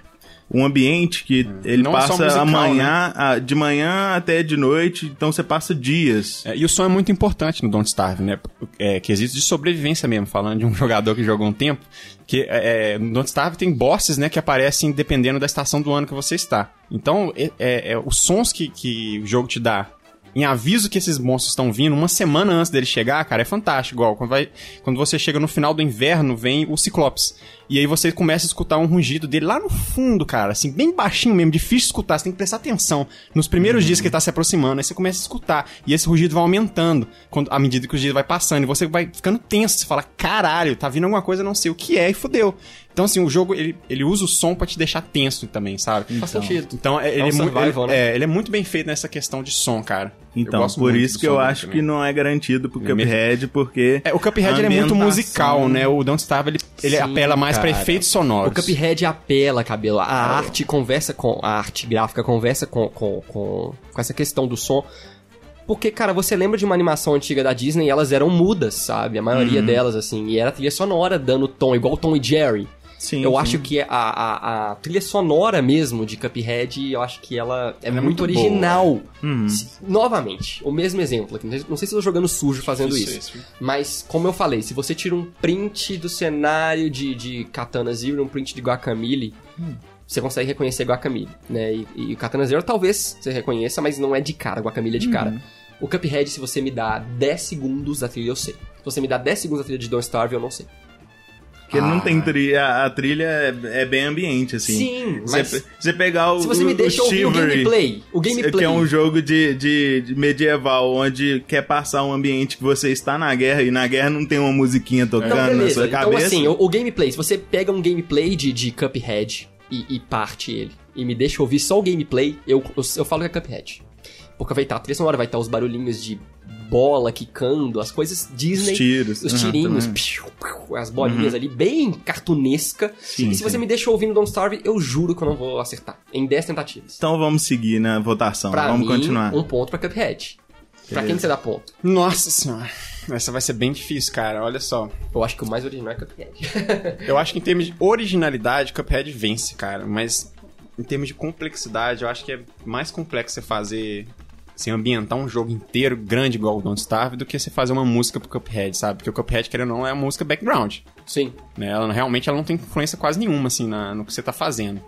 um ambiente que ele Não passa musical, amanhã, a- de manhã até de noite, então você passa dias. É, e o som é muito importante no Don't Starve, né? É, que existe de sobrevivência mesmo, falando de um <laughs> jogador que jogou um tempo. Que é, no Don't Starve tem bosses, né, que aparecem dependendo da estação do ano que você está. Então, é, é- é os sons que, que o jogo te dá em aviso que esses monstros estão vindo, uma semana antes dele chegar, cara, é fantástico. Igual, quando, vai, quando você chega no final do inverno, vem o Ciclopes. E aí você começa a escutar um rugido dele lá no fundo, cara, assim, bem baixinho mesmo, difícil de escutar, você tem que prestar atenção. Nos primeiros dias que ele tá se aproximando, aí você começa a escutar. E esse rugido vai aumentando quando, à medida que o dia vai passando. E você vai ficando tenso, você fala, caralho, tá vindo alguma coisa, eu não sei o que é, e fodeu. Então, assim, o jogo, ele, ele usa o som pra te deixar tenso também, sabe? Faz sentido. Então, é, ele, É um é, muito, survival, ele, né? é, ele é muito bem feito nessa questão de som, cara. Então, por isso que eu acho também. que não é garantido pro é Cuphead, porque... É, o Cuphead é muito musical, né? O Don't Starve, ele, ele Sim, apela mais pra cara. efeitos sonoros. O Cuphead apela, cabelo. A arte conversa com. A arte gráfica conversa com, com, com, com essa questão do som. Porque, cara, você lembra de uma animação antiga da Disney e elas eram mudas, sabe? A maioria delas, assim. E era trilha sonora dando tom, igual Tom e Jerry. Sim, eu sim. acho que a, a, a trilha sonora mesmo de Cuphead, eu acho que ela é, é muito, muito original. Uhum. Se- novamente, o mesmo exemplo aqui. Não sei- se eu tô jogando sujo fazendo Isso, isso. Mas, como eu falei, se você tira um print do cenário de, de Katana Zero e um print de Guacamole, você consegue reconhecer Guacamole, né? E, e Katana Zero talvez você reconheça, mas não é de cara, Guacamole é de cara. O Cuphead, se você me dá 10 segundos da trilha, eu sei. Se você me dá 10 segundos da trilha de Don't Starve, eu não sei. Porque não Ah. tem trilha, a trilha é, é bem ambiente, assim. Sim, Você, mas- você pegar o Se você me o deixa ouvir o Chivalry, gameplay, o gameplay... Que é um jogo de, de, de medieval, onde quer passar um ambiente que você está na guerra e na guerra não tem uma musiquinha tocando Então, na sua Então, cabeça. assim, o, o gameplay, se você pega um gameplay de, de Cuphead e, e parte ele e me deixa ouvir só o gameplay, eu, eu, eu falo que é Cuphead. Porque vai estar a trilha sonora, vai estar os barulhinhos de bola quicando, as coisas Disney. Os tiros. Os Uhum, tirinhos, também. piu, piu, as bolinhas ali, bem cartunesca. Sim, e se você sim. me deixa ouvindo Don't Starve, eu juro que eu não vou acertar. Em 10 tentativas. Então vamos seguir na votação. pra vamos mim, continuar. um ponto pra Cuphead. Pra quem que você dá ponto? Nossa senhora. Essa vai ser bem difícil, cara. Olha só. Eu acho que o mais original é Cuphead. <laughs> Eu acho que em termos de originalidade, Cuphead vence, cara. Mas em termos de complexidade, eu acho que é mais complexo você fazer. Assim, ambientar um jogo inteiro grande igual o Don't Starve do que você fazer uma música pro Cuphead, sabe? Porque o Cuphead, querendo ou não, é uma música background. Sim. Né? Ela, realmente ela não tem influência quase nenhuma, assim, na- no que você tá fazendo.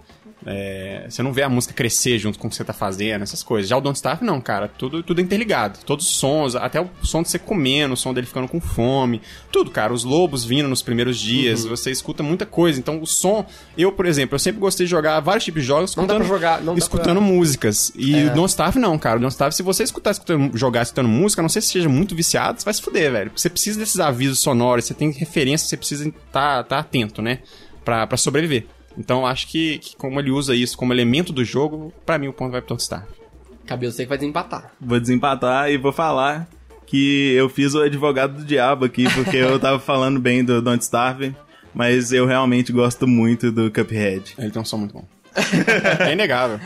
É, você não vê a música crescer junto com o que você tá fazendo, essas coisas. Já o Don't Starve, não, cara. Tudo, tudo é interligado. Todos os sons, até o som de você comendo, o som dele ficando com fome. Tudo, cara. Os lobos vindo nos primeiros dias. Você escuta muita coisa. Então, o som... Eu, por exemplo, eu sempre gostei de jogar vários tipos de jogos Não escutando, jogar- escutando pra- músicas. E É. o Don't Starve, não, cara. O Don't Starve, se você escutar, escutando, jogar escutando música, a não sei se seja muito viciado, você vai se fuder, velho. Você precisa desses avisos sonoros, você tem referência, você precisa estar tá, atento, né? Pra, pra sobreviver. Então, acho que, que como ele usa isso como elemento do jogo, pra mim o ponto vai pro Don't Starve. Cabelo você que vai desempatar. Vou desempatar e vou falar que eu fiz o advogado do diabo aqui, porque eu tava <laughs> falando bem do Don't Starve, mas eu realmente gosto muito do Cuphead. Ele tem um som muito bom. <laughs> é inegável.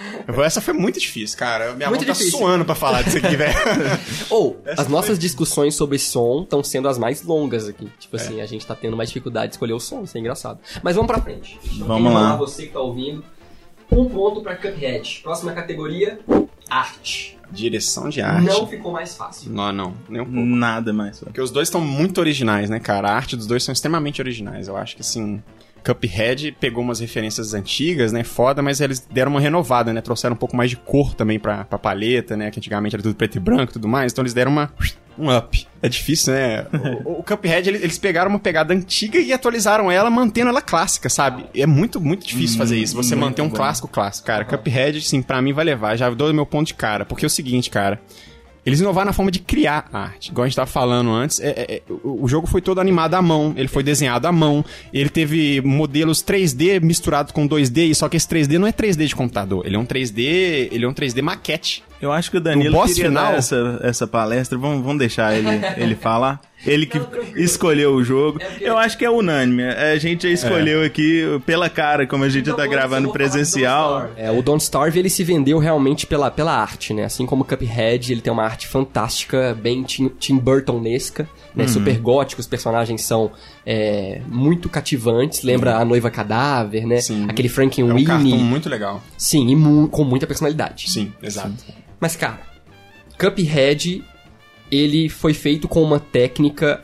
Essa foi muito difícil, cara. Minha Muito mão tá difícil. suando pra falar disso aqui, velho. <laughs> Ou, as nossas discussões sobre som estão sendo as mais longas aqui. Tipo assim, a gente tá tendo mais dificuldade de escolher o som, isso é engraçado. Mas vamos pra frente. Vamos lá. Você que tá ouvindo. Um ponto pra Cuphead. Próxima categoria, arte. Direção de arte. Não ficou mais fácil. Não, não. Nem um pouco. Nada mais. Porque os dois estão muito originais, né, cara? A arte dos dois são extremamente originais. Eu acho que, assim, Cuphead pegou umas referências antigas, né, foda, mas eles deram uma renovada, né? Trouxeram um pouco mais de cor também pra, pra paleta, né? Que antigamente era tudo preto e branco e tudo mais. Então eles deram uma... Um up. É difícil, né? O, o Cuphead, ele- eles pegaram uma pegada antiga e atualizaram ela, mantendo ela clássica, sabe? É muito, muito difícil fazer isso. Você muito manter um bom. clássico clássico, cara. Cuphead, sim, pra mim vai levar. Já dou meu ponto de cara. Porque é o seguinte, cara. Eles inovaram na forma de criar arte. Igual a gente tava falando antes, é- é- é, o, jogo foi todo animado à mão, ele foi desenhado à mão, ele teve modelos 3D misturados com 2D, e só que esse 3D não é 3D de computador, ele é um 3D, ele é um 3D maquete. Eu acho que o Danilo queria final- essa, essa palestra. Vamos, vamos deixar ele, ele falar. Ele que escolheu o jogo. Eu acho que é unânime. A gente já escolheu aqui pela cara, como a gente Então, tá gravando presencial. É, o Don't Starve ele se vendeu realmente pela, pela arte, né? Assim como o Cuphead, ele tem uma arte fantástica, bem Tim, Tim Burtonesca, né? Super gótico, os personagens são é, muito cativantes, lembra a Noiva Cadáver, né? Sim. Aquele É um Frankenweenie. cartão muito legal. Sim, e mu- com muita personalidade. Sim, exato. Mas, cara, Cuphead, ele foi feito com uma técnica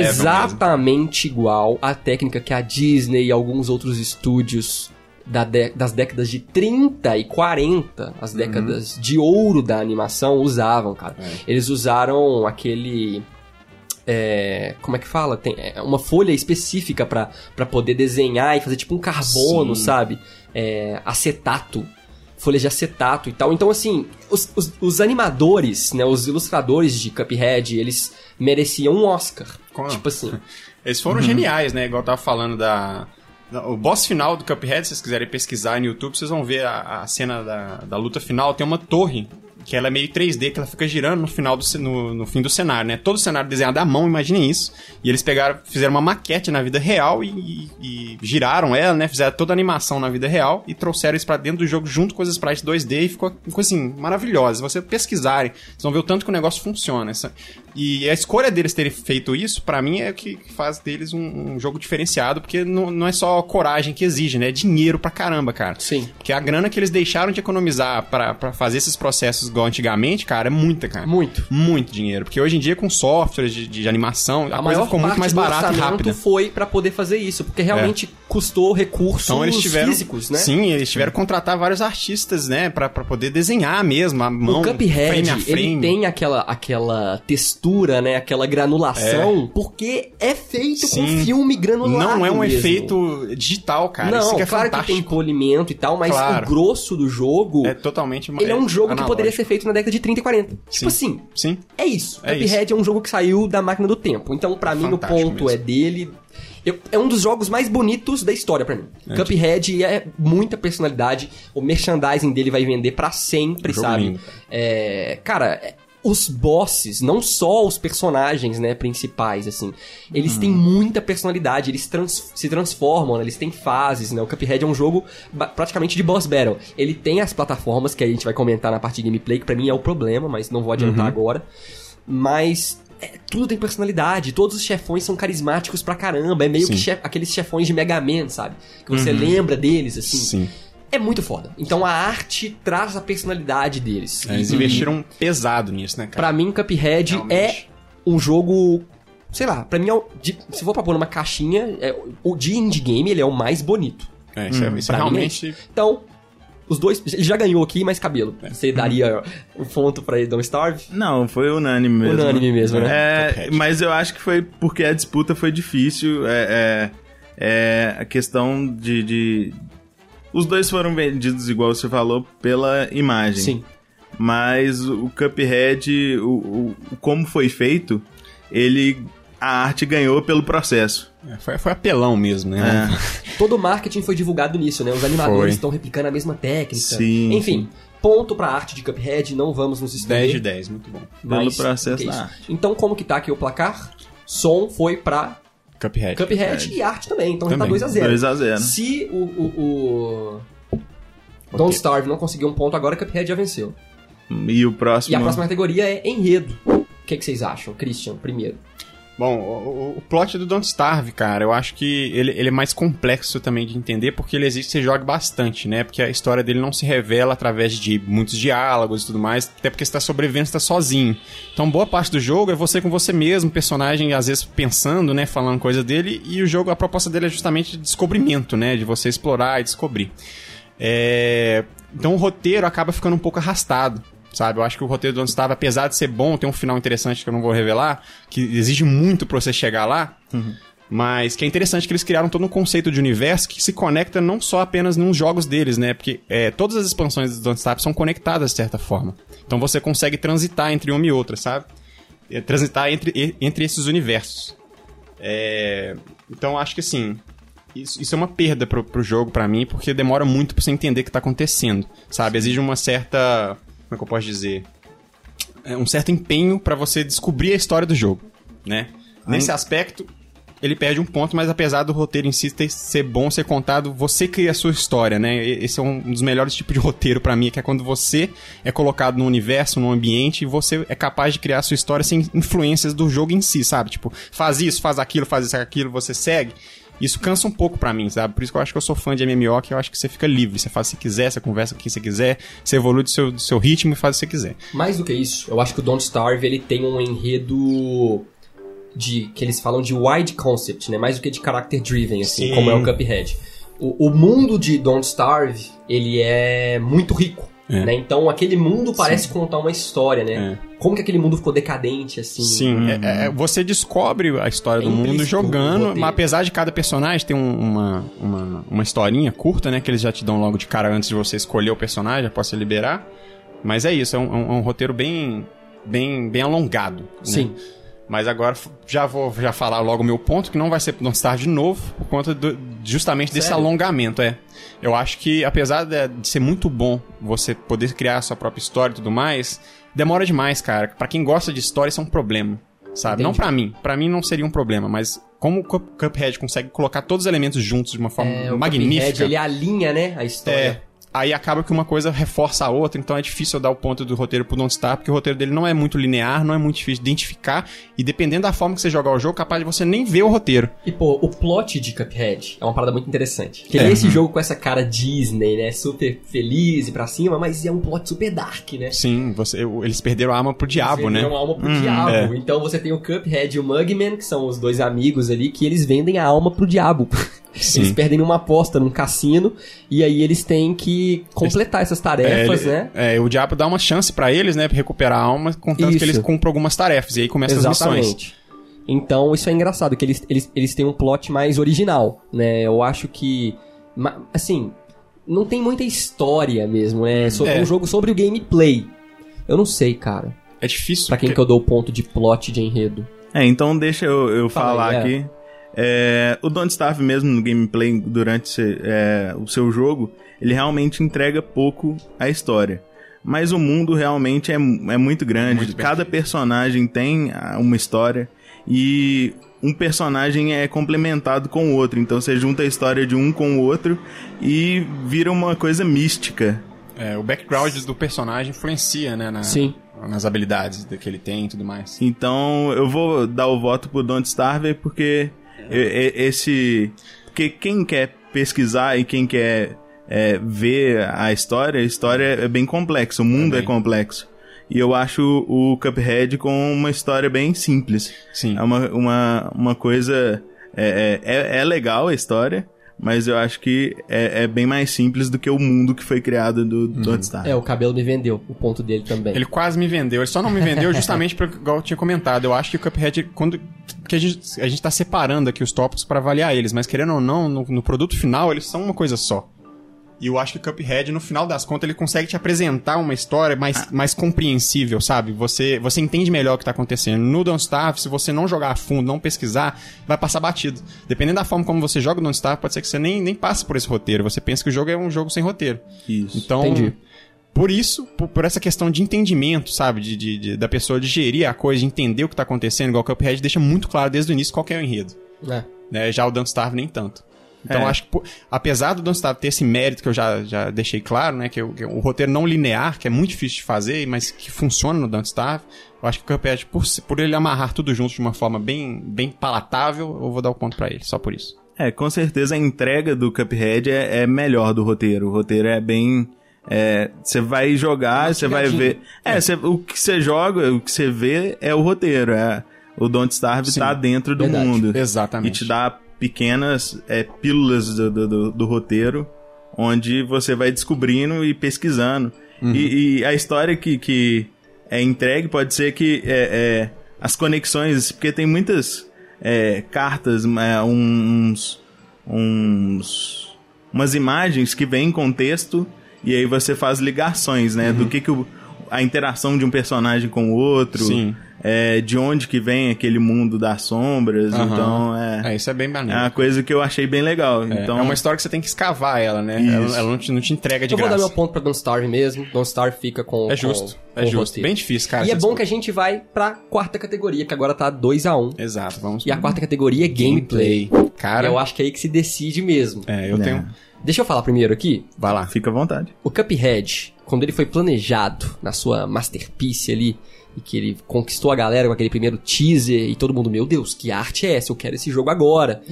exatamente igual à técnica que a Disney e alguns outros estúdios da das décadas de 30 e 40, as décadas de ouro da animação, usavam, cara. Eles usaram aquele. é, como é que fala? Tem é, uma folha específica pra pra poder desenhar e fazer tipo um carbono, Sim. sabe? É, acetato. Folha de acetato e tal. Então, assim, os, os- os animadores, né? Os ilustradores de Cuphead, eles mereciam um Oscar. Como? Tipo assim. <laughs> Eles foram geniais, né? Igual eu tava falando da. da- O boss final do Cuphead, se vocês quiserem pesquisar no YouTube, vocês vão ver a, a cena da, da luta final. Tem uma torre que ela é meio 3D, que ela fica girando no final do no, no fim do cenário, né? Todo o cenário desenhado à mão, imaginem isso. E eles pegaram, fizeram uma maquete na vida real e, e- e giraram ela, né? Fizeram toda a animação na vida real e trouxeram isso pra dentro do jogo junto com as sprites 2D e ficou coisa assim, maravilhosa. Se você pesquisarem, vocês vão ver o tanto que o negócio funciona. Essa- E a escolha deles terem feito isso, pra mim, é o que faz deles um, um jogo diferenciado, porque não, não é só coragem que exige, né? É dinheiro pra caramba, cara. Sim. Porque a grana que eles deixaram de economizar pra fazer esses processos igual antigamente, cara, é muita, cara. Muito. Muito dinheiro. Porque hoje em dia, com softwares de, de animação, a, coisa ficou muito mais barata e rápida. foi pra poder fazer isso, porque realmente custou recursos Então eles tiveram. físicos, né? Sim, eles tiveram que contratar vários artistas, né? Pra, pra poder desenhar mesmo, a mão. O Cuphead, frame a frame. ele tem aquela, aquela textura, né? Aquela granulação, porque é feito com Sim. filme granulado Não é um mesmo. efeito digital, cara. Não, Isso que é claro que tem fantástico. polimento e tal, mas Claro. o grosso do jogo, É totalmente ele é um jogo que analógico. poderia ser feito na década de 30 e 40. Tipo Sim. assim, Sim. é isso. É Cuphead é um jogo que saiu da máquina do tempo. Então, pra mim, o ponto mesmo. é dele. Eu- é um dos jogos mais bonitos da história pra mim. Cuphead é muita personalidade. O merchandising dele vai vender pra sempre, sabe? É, cara, é- os bosses, não só os personagens, né, principais, assim, eles Uhum. têm muita personalidade, eles trans- se transformam, né, eles têm fases, né? O Cuphead é um jogo praticamente de boss battle. Ele tem as plataformas que a gente vai comentar na parte de gameplay, que pra mim é o problema, mas não vou adiantar Uhum. agora. Mas é, tudo tem personalidade, todos os chefões são carismáticos pra caramba, é meio Sim. que chef- aqueles chefões de Mega Man, sabe? Que você lembra deles, assim. Sim. É muito foda. Então a arte traz a personalidade deles. É, Eles investiram pesado nisso, né, cara? Pra mim, Cuphead Realmente. é um jogo. Sei lá, pra mim, é o- de- se for pra pôr numa caixinha, é, o de indie game ele é o mais bonito. É, isso, é, isso é é realmente... isso. Então, os dois. Ele já ganhou aqui, mas cabelo. É. Você daria um ponto pra Don't Starve? Não, foi unânime mesmo. Unânime mesmo, né? É, mas eu acho que foi porque a disputa foi difícil. É, é, é a questão de, de- Os dois foram vendidos, igual você falou, pela imagem. Sim. Mas o Cuphead, o, o, como foi feito, ele. A arte ganhou pelo processo. É, Foi, foi apelão mesmo, né? <laughs> Todo o marketing foi divulgado nisso, né? Os animadores estão replicando a mesma técnica. Sim, Enfim, ponto pra arte de Cuphead, não vamos nos estender. 10 de 10, muito bom. Pelo mais processo da arte. Então, como que tá aqui o placar? Som foi pra Cuphead. Cuphead e arte também. Então já tá Também. 2x0. 2 a 0 Se o, o, o Don't Starve não conseguiu um ponto agora, Cuphead já venceu. E o próximo. E a próxima categoria é enredo. O que, que vocês acham? Christian, primeiro. Bom, o, o- plot do Don't Starve, cara, eu acho que ele, ele é mais complexo também de entender porque ele existe você joga bastante, né? Porque a história dele não se revela através de muitos diálogos e tudo mais, até porque você tá sobrevivendo, você tá sozinho. Então, boa parte do jogo é você com você mesmo, personagem às vezes pensando, né, falando coisa dele, e o jogo, a proposta dele é justamente de descobrimento, né? De você explorar e descobrir. É, Então o roteiro acaba ficando um pouco arrastado. Sabe, eu acho que o roteiro do Don't Starve, apesar de ser bom, tem um final interessante que eu não vou revelar, que exige muito pra você chegar lá, mas que é interessante que eles criaram todo um conceito de universo que se conecta não só apenas nos jogos deles, né? Porque é, todas as expansões do Don't Starve são conectadas de certa forma. Então você consegue transitar entre uma e outra, sabe? É, transitar entre, entre esses universos. É, então acho que assim, isso, isso é uma perda pro, pro jogo pra mim, porque demora muito pra você entender o que tá acontecendo, sabe? Exige uma certa. Como é que eu posso dizer? É um certo empenho pra você descobrir a história do jogo, né? Nesse aspecto, ele perde um ponto, mas apesar do roteiro em si ser bom ser contado, você cria a sua história, né? Esse é um dos melhores tipos de roteiro pra mim, que é quando você é colocado num universo, num ambiente, e você é capaz de criar a sua história sem influências do jogo em si, sabe? Tipo, faz isso, faz aquilo, faz isso, aquilo, você segue. Isso cansa um pouco pra mim, sabe? Por isso que eu acho que eu sou fã de MMO, que eu acho que você fica livre. Você faz o que você quiser, você conversa com quem você quiser, você evolui do seu, do seu ritmo e faz o que você quiser. Mais do que isso, eu acho que o Don't Starve ele tem um enredo de que eles falam de wide concept, né? Mais do que de character driven, assim, Sim. como é o Cuphead. O, o mundo de Don't Starve ele é muito rico. É. Né? Então aquele mundo parece contar uma história, né? Como que aquele mundo ficou decadente, assim. Sim, é- é- você descobre a história É do mundo jogando, mas apesar de cada personagem ter um- uma, uma, uma historinha curta, né? Que eles já te dão logo de cara antes de você escolher o personagem, após você liberar. Mas é isso, é um, é um- é um roteiro bem, bem, bem alongado. né? Sim. Mas agora já vou já falar logo o meu ponto, que não vai ser Don't de novo, por conta do- justamente desse Sério? alongamento, é. Eu acho que, apesar de, de ser muito bom você poder criar a sua própria história e tudo mais, demora demais, cara. Pra quem gosta de história, isso é um problema, sabe? Não Entendi. pra mim. Pra mim não seria um problema, mas como o Cup- Cuphead consegue colocar todos os elementos juntos de uma forma É, o magnífica... Cuphead, ele alinha, né, a história. É. Aí acaba que uma coisa reforça a outra, então é difícil eu dar o ponto do roteiro pro Don't Starve, porque o roteiro dele não é muito linear, não é muito difícil de identificar, e dependendo da forma que você jogar o jogo, capaz de você nem ver o roteiro. E, pô, o plot de Cuphead é uma parada muito interessante. Que É. é esse jogo com essa cara Disney, né? Super feliz e pra cima, mas é um plot super dark, né? Sim, você, eles perderam a alma pro diabo, Eles né? vendem a alma pro diabo. é. Então você tem o Cuphead e o Mugman, que são os dois amigos ali, que eles vendem a alma pro diabo. Sim. Eles perdem numa aposta num cassino, e aí eles têm que completar essas É, tarefas, ele- né? é, o diabo dá uma chance pra eles, né, pra recuperar a alma, contanto Isso. que eles cumprem algumas tarefas, e aí começam as missões. Exatamente. Então isso é engraçado, que eles, eles, eles têm um plot mais original, né? Eu acho que. Assim, não tem muita história mesmo, né? Sobre É. um jogo sobre o gameplay. Eu não sei, cara. É difícil. Pra quem porque- que eu dou o ponto de plot de enredo. É, então deixa eu, eu Fala falar é. aqui. É, o Don't Starve mesmo no gameplay durante se- é, o seu jogo, ele realmente entrega pouco a história. Mas o mundo realmente é, é muito grande. Muito Cada personagem tem ah, uma história e um personagem é complementado com o outro. Então você junta a história de um com o outro e vira uma coisa mística. É, o background do personagem influencia, né, na- Sim. nas habilidades que ele tem e tudo mais. Então eu vou dar o voto pro Don't Starve porque esse. Porque quem quer pesquisar e quem quer é, ver a história, a história é bem complexa, o mundo é, complexo. E eu acho o Cuphead com uma história bem simples. Sim. É uma, uma, uma coisa. É, é, é- é legal a história, mas eu acho que é, é bem mais simples do que o mundo que foi criado do do Starve. É, o cabelo me vendeu, o ponto dele também. Ele quase me vendeu. Ele só não me vendeu <laughs> justamente porque, igual eu tinha comentado, eu acho que o Cuphead, quando. Que a gente, a gente tá separando aqui os tópicos pra avaliar eles, mas querendo ou não, no, no produto final, eles são uma coisa só. E eu acho que o Cuphead, no final das contas, ele consegue te apresentar uma história mais, mais compreensível, sabe? Você, você entende melhor o que tá acontecendo. No Don't Starve, se você não jogar a fundo, não pesquisar, vai passar batido. Dependendo da forma como você joga o Don't Starve, pode ser que você nem, nem passe por esse roteiro. Você pensa que o jogo é um jogo sem roteiro. Isso. Então, Entendi. por isso, por, por essa questão de entendimento, sabe? De, de- de- da pessoa digerir a coisa, de entender o que tá acontecendo, igual o Cuphead deixa muito claro desde o início qual que é o enredo. É. Né? Já o Don't Starve nem tanto. Então, É. acho que, apesar do Don't Starve ter esse mérito que eu já, já deixei claro, né? Que, o- que o roteiro não linear, que é muito difícil de fazer, mas que funciona no Don't Starve, eu acho que o Cuphead, por, por ele amarrar tudo junto de uma forma bem, bem palatável, eu vou dar o ponto pra ele, só por isso. É, com certeza a entrega do Cuphead é, é melhor do roteiro. O roteiro é bem. é, Você vai jogar, você vai ver. É, cê- o que você joga, o que você vê é o roteiro. É, o Don't Starve Sim, tá dentro do verdade. mundo. Exatamente. E te dá pequenas é, pílulas do, do, do- roteiro, onde você vai descobrindo e pesquisando. Uhum. E, e a história que, que é entregue pode ser que é, é, as conexões, porque tem muitas é, cartas, é, uns, uns umas imagens que vêm em contexto e aí você faz ligações, né? Do que, que o- a interação de um personagem com o outro, Sim. É, de onde que vem aquele mundo das sombras, Aham. então é, É, isso é bem é maneiro. uma coisa que eu achei bem legal. É, então é uma história que você tem que escavar ela, né? Isso. Ela, ela não, te, não te entrega de Eu vou graça. dar meu ponto pra Don't Starve mesmo. Don't Starve fica com. É justo, com, é com justo. Bem difícil, cara. E é bom que a gente vai pra quarta categoria, que agora tá 2x1. Exato, vamos E a quarta categoria é gameplay. Cara, E eu acho que é aí que se decide mesmo. é, eu É. tenho. Deixa eu falar primeiro aqui. Vai lá. fica à vontade. O Cuphead, quando ele foi planejado na sua masterpiece ali, e que ele conquistou a galera com aquele primeiro teaser, e todo mundo, meu Deus, que arte é essa? Eu quero esse jogo agora.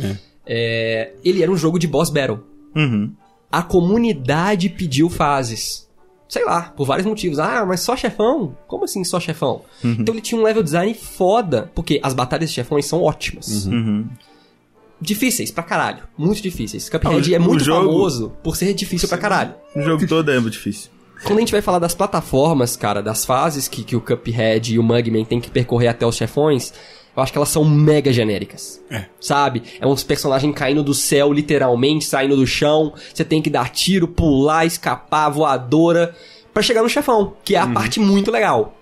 É, ele era um jogo de boss battle. Uhum. A comunidade pediu fases. Sei lá, por vários motivos. Ah, mas só chefão? Como assim só chefão? Então ele tinha um level design foda, porque as batalhas de chefões são ótimas. Uhum. Difíceis pra caralho. Muito difíceis. Cuphead Ah, o- é muito jogo- famoso por ser difícil pra caralho. O jogo todo é difícil. Quando a gente vai falar das plataformas, cara, das fases que, que o Cuphead e o Mugman tem que percorrer até os chefões, eu acho que elas são mega genéricas. É. Sabe? É uns personagens caindo do céu, literalmente, saindo do chão. Você tem que dar tiro, pular, escapar, voadora, pra chegar no chefão, que é a parte muito legal.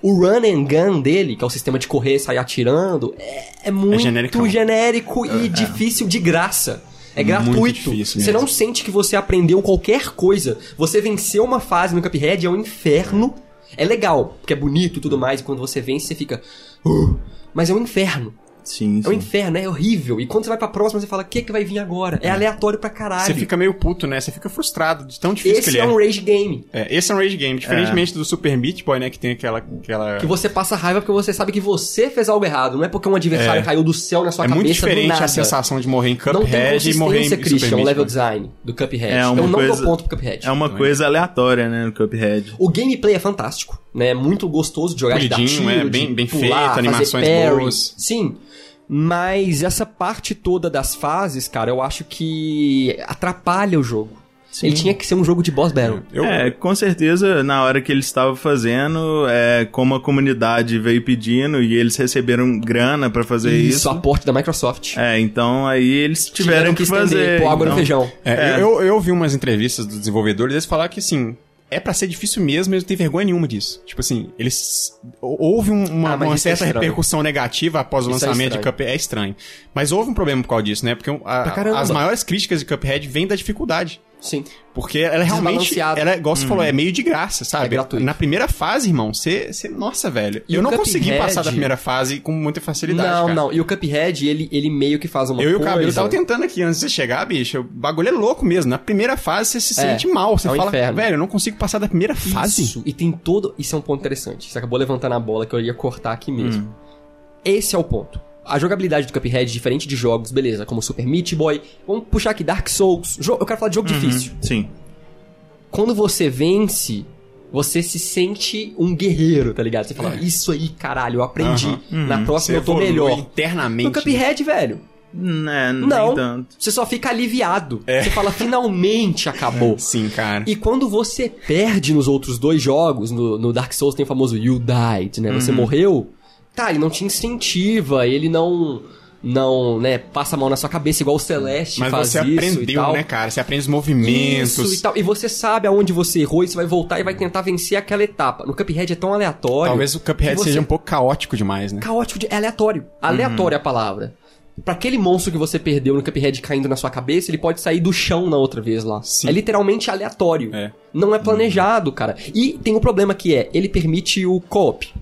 O run and gun dele, que é o sistema de correr e sair atirando, é, é muito genericão. genérico e difícil de graça. É gratuito. Você não sente que você aprendeu qualquer coisa. Você venceu uma fase no Cuphead, é um inferno. É legal, porque é bonito e tudo mais, e quando você vence, você fica. "Uh", mas é um inferno. Sim, É um sim. inferno, é horrível. E quando você vai pra próxima, você fala, o que, que vai vir agora? É aleatório pra caralho. Você fica meio puto, né? Você fica frustrado de tão difícil que Esse ele é é. um rage game. É, esse é um rage game, diferentemente do Super Meat Boy, né? Que tem aquela. aquela... Que você passa raiva porque você sabe que você fez algo errado. Não é porque um adversário É. caiu do céu na sua é cabeça muito do diferente nada. a sensação de morrer em Não tem Cuphead e morrer em consistência, Super Christian, o Meat level design do Cuphead. É Eu uma não coisa- dou ponto pro Cuphead. É uma coisa aleatória, né, no Cuphead. O gameplay é fantástico, né? É muito gostoso de jogar, de dar tiro, é, de bem- bem pular, feito, fazer animações parry. boas. Sim. Mas essa parte toda das fases, cara, eu acho que atrapalha o jogo. Ele tinha que ser um jogo de boss battle. Eu, É, com certeza, na hora que eles estavam fazendo, é, como a comunidade veio pedindo e eles receberam grana pra fazer Isso, isso. aporte da Microsoft. É, então aí eles tiveram, que, estender, fazer. pôr água então, no feijão. É, É. Eu, eu ouvi umas entrevistas dos desenvolvedores, eles falaram que assim. É pra ser difícil mesmo, eles não têm vergonha nenhuma disso. Tipo assim, eles. Houve um- uma, Ah, uma é certa estranho. repercussão negativa após o Isso é lançamento de estranho. Cuphead. É estranho. Mas houve um problema por causa disso, né? Porque a- as maiores críticas de Cuphead vêm da dificuldade. Sim. Porque ela realmente. Desbalanceado. Ela, igual você falou, é meio de graça, sabe? É gratuito. Na primeira fase, irmão, você. você- Nossa, velho. E eu não consegui passar da primeira fase com muita facilidade. não, cara. não. E o Cuphead, ele, ele meio que faz uma Eu e o coisa... Cabelo tava tentando aqui antes de você chegar, bicho. O bagulho é louco mesmo. Na primeira fase você se É, sente mal. Você é um fala, inferno. velho, eu não consigo passar da primeira fase. Isso, e tem todo. Isso é um ponto interessante. Você acabou levantando a bola que eu ia cortar aqui mesmo. Esse é o ponto. A jogabilidade do Cuphead, diferente de jogos, beleza, como Super Meat Boy. Vamos puxar aqui Dark Souls. Jo- eu quero falar de jogo difícil. Sim. quando você vence, você se sente um guerreiro, tá ligado? Você fala, isso aí, caralho, eu aprendi. Aham. Na próxima eu tô melhor. internamente. No Cuphead, velho, Né, não. nem tanto. Você só fica aliviado. Você fala, finalmente acabou. <laughs> Sim, cara. E quando você perde nos outros dois jogos, no, no Dark Souls tem o famoso You Died, né? Uhum. Você morreu, tá, ele não te incentiva, ele não, não, né, passa a mão na sua cabeça igual o Celeste Mas faz você e aprendeu, né, cara? Você aprende os movimentos. Isso e tal. E você sabe aonde você errou e você vai voltar e vai tentar vencer aquela etapa. No Cuphead é tão aleatório. Talvez o Cuphead você- seja um pouco caótico demais, né? Caótico de... É aleatório. Aleatório é a palavra. Pra aquele monstro que você perdeu no Cuphead caindo na sua cabeça, ele pode sair do chão na outra vez lá. Sim. É literalmente aleatório. É. Não é planejado, cara. E tem um problema que é, ele permite o co-op.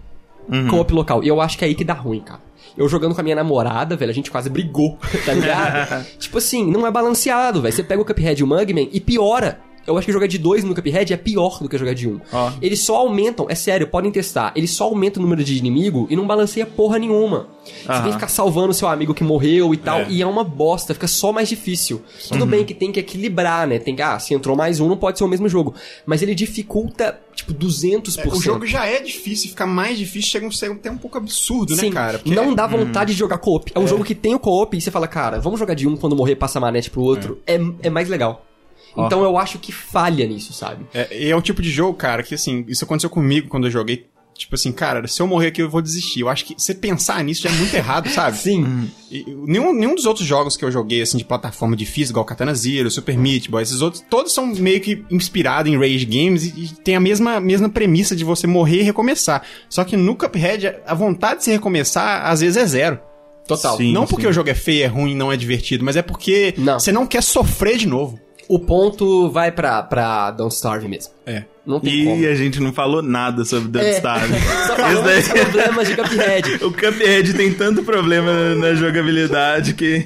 Co-op local. E eu acho que é aí que dá ruim, cara. Eu jogando com a minha namorada, velho, a gente quase brigou, <laughs> tá ligado? <laughs> tipo assim, não é balanceado, velho. Você pega o Cuphead e o Mugman e piora. Eu acho que jogar de dois no Cuphead é pior do que jogar de um. Ó. Eles só aumentam, é sério, podem testar. Eles só aumentam o número de inimigo e não balanceia porra nenhuma. Você tem Aham. que ficar salvando seu amigo que morreu e tal. É. E é uma bosta, fica só mais difícil. Tudo bem que tem que equilibrar, né? Tem que, ah, se entrou mais um, não pode ser o mesmo jogo. Mas ele dificulta, tipo, 200%. O jogo já é difícil, fica mais difícil, chega um ser até um pouco absurdo, Sim, né, cara? Porque- não dá vontade de jogar co-op. É um jogo que tem o co-op e você fala, cara, vamos jogar de um quando morrer, passa a manete pro outro. É, é mais legal. Então eu acho que falha nisso, sabe? É, e é o tipo de jogo, cara, que assim, isso aconteceu comigo quando eu joguei. Tipo assim, cara, se eu morrer aqui eu vou desistir. Eu acho que você pensar nisso já é muito errado, sabe? <laughs> Sim. E, nenhum, nenhum dos outros jogos que eu joguei, assim, de plataforma difícil, igual Katana Zero, Super Meat Boy, esses outros, todos são meio que inspirados em Rage Games e, e tem a mesma, mesma premissa de você morrer e recomeçar. Só que no Cuphead, a vontade de se recomeçar, às vezes, é zero. Total. Sim. não porque o jogo é feio, é ruim, não é divertido, mas é porque Não. você não quer sofrer de novo. O ponto vai pra, pra Don't Starve mesmo. É. Não tem E como. a gente não falou nada sobre Don't É. Starve. <laughs> Só daí- dos problemas de Cuphead. <laughs> O Cuphead tem tanto problema na jogabilidade que,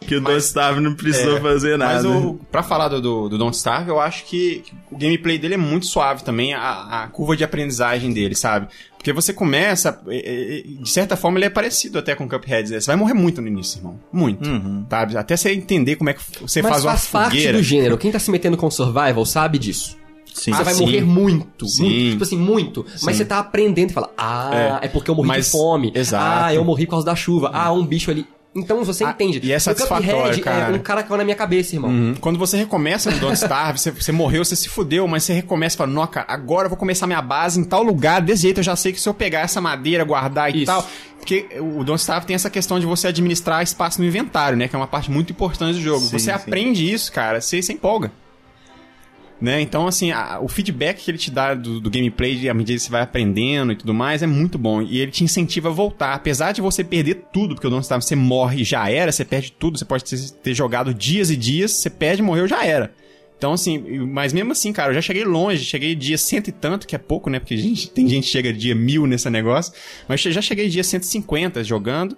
que o Don't Starve não precisou fazer Mas nada. o, pra falar do, do, do Don't Starve, eu acho que o gameplay dele é muito suave também, a, a curva de aprendizagem dele, sabe? Porque você começa, de certa forma ele é parecido até com o Cuphead, né? Você vai morrer muito no início, irmão. Muito, sabe? Até você entender como é que você Mas faz uma faz parte fogueira. do gênero. Quem tá se metendo com survival sabe disso. Sim. Você Ah, vai sim. morrer muito, Sim. muito. Tipo assim, muito. Mas Sim. você tá aprendendo e fala, ah, é, É. porque eu morri Mas- de fome. exato. Ah, eu morri por causa da chuva. Ah, um bicho ali. Então você Ah, entende. e é O satisfatório, Cuphead cara. é um cara que vai na minha cabeça, irmão. Uhum. Quando você recomeça no Don't Starve, você, você morreu, você se fudeu, mas você recomeça e fala, não, cara, agora eu vou começar minha base em tal lugar, desse jeito eu já sei que se eu pegar essa madeira, guardar e Isso. tal. Porque o Don't Starve tem essa questão de você administrar espaço no inventário, né? Que é uma parte muito importante do jogo. Sim, você sim. aprende isso, cara, você se empolga. Né? Então, assim, a- o feedback que ele te dá do, do gameplay à medida que você vai aprendendo e tudo mais é muito bom. E ele te incentiva a voltar. Apesar de você perder tudo, porque o Don't Starve você morre e já era, você perde tudo, você pode ter, ter jogado dias e dias, você perde, morreu, já era. Então, assim, mas mesmo assim, cara, eu já cheguei longe, cheguei dia cento e tanto, que é pouco, né? Porque gente, tem gente que chega dia mil nesse negócio. Mas já cheguei dia 150 jogando.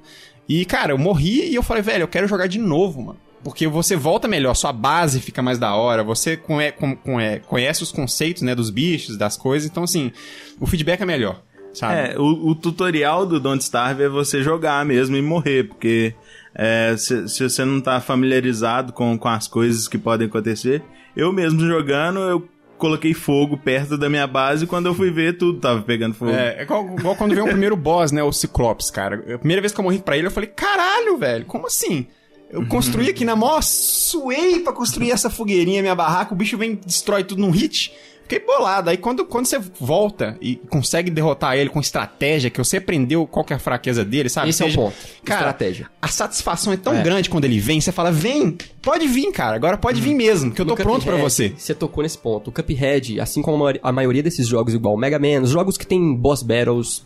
E, cara, eu morri e eu falei, velho, eu quero jogar de novo, mano. Porque você volta melhor, sua base fica mais da hora, você conhe- com- conhe- conhece os conceitos, né, dos bichos, das coisas. Então, assim, o feedback é melhor, sabe? É, o, o tutorial do Don't Starve é você jogar mesmo e morrer, porque é, se, se você não tá familiarizado com, com as coisas que podem acontecer, eu mesmo jogando, eu coloquei fogo perto da minha base e quando eu fui ver, tudo tava pegando fogo. É, é igual, igual quando vem o primeiro boss, né? O Ciclopes, cara. A primeira vez que eu morri pra ele, eu falei, caralho, velho, como assim? Eu construí aqui na mó, suei pra construir essa fogueirinha, minha barraca, o bicho vem e destrói tudo num hit. Fiquei bolado. Aí quando, quando você volta e consegue derrotar ele com estratégia, que você aprendeu qual que é a fraqueza dele, sabe? Esse é o ponto. Cara, Estratégia. a satisfação é tão É. grande quando ele vem, você fala, vem, pode vir, cara, agora pode vir mesmo, que eu tô No pronto pra Cuphead, você. Você tocou nesse ponto. O Cuphead, assim como a maioria- desses jogos, igual o Mega Man, os jogos que tem boss battles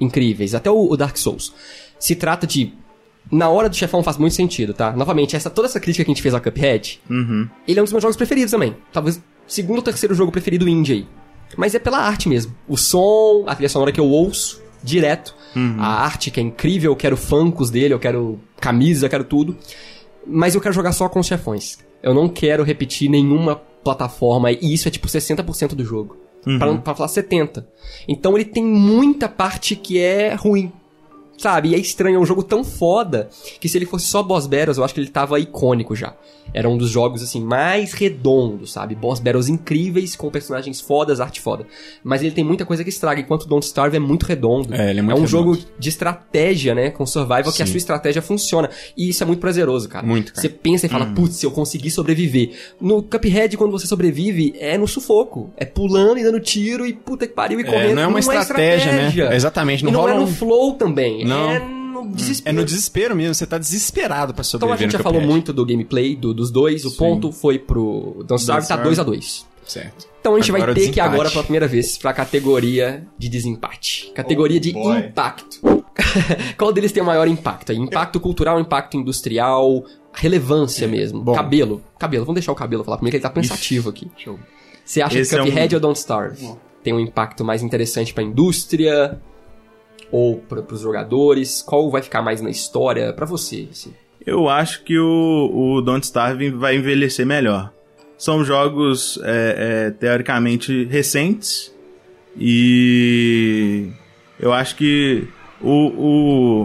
incríveis, até o, o Dark Souls, se trata de. Na hora do chefão faz muito sentido, tá? Novamente, essa, toda essa crítica que a gente fez ao Cuphead, ele é um dos meus jogos preferidos também. Talvez segundo ou terceiro jogo preferido indie aí. Mas é pela arte mesmo. O som, a trilha sonora que eu ouço direto, a arte que é incrível, eu quero funkos dele, eu quero camisa, eu quero tudo. Mas eu quero jogar só com os chefões. Eu não quero repetir nenhuma plataforma, e isso é tipo 60% do jogo. Pra, não- pra falar 70%. Então ele tem muita parte que é ruim. Sabe? E é estranho, é um jogo tão foda que se ele fosse só Boss Battles, eu acho que ele tava icônico já. Era um dos jogos, assim, mais redondos, sabe? Boss Battles incríveis, com personagens fodas, arte foda. Mas ele tem muita coisa que estraga, enquanto Don't Starve é muito redondo. É, ele é muito um redondo. jogo de estratégia, né? Com survival, que a Sim. sua estratégia funciona. E isso é muito prazeroso, cara. Muito, cara. Você pensa e fala, putz, eu consegui sobreviver. No Cuphead, quando você sobrevive, é no sufoco. É pulando e dando tiro e puta que pariu e É, correndo. não é uma estratégia, né? Exatamente, não e não rola é no um- flow também. Não. É no É desespero. no desespero mesmo, você tá desesperado pra Então sobreviver a gente já falou muito do gameplay do- dos dois. O Sim. ponto foi pro Don't Starve, tá Starve. 2 a 2 Certo. Então a gente Agora vai ter que desempate. agora pela primeira vez pra categoria de desempate. Categoria Oh, de boy. impacto. <laughs> Qual deles tem o maior impacto? Impacto cultural, impacto industrial, relevância mesmo. Bom. Cabelo. Cabelo, vamos deixar o cabelo falar primeiro que ele tá pensativo aqui. Show. Você acha Esse que é um- Cuphead ou Don't Starve tem um impacto mais interessante pra indústria ou pra, pros jogadores? Qual vai ficar mais na história pra você? assim? Eu acho que o, o Don't Starve vai envelhecer melhor. São jogos é, é, teoricamente recentes e eu acho que o,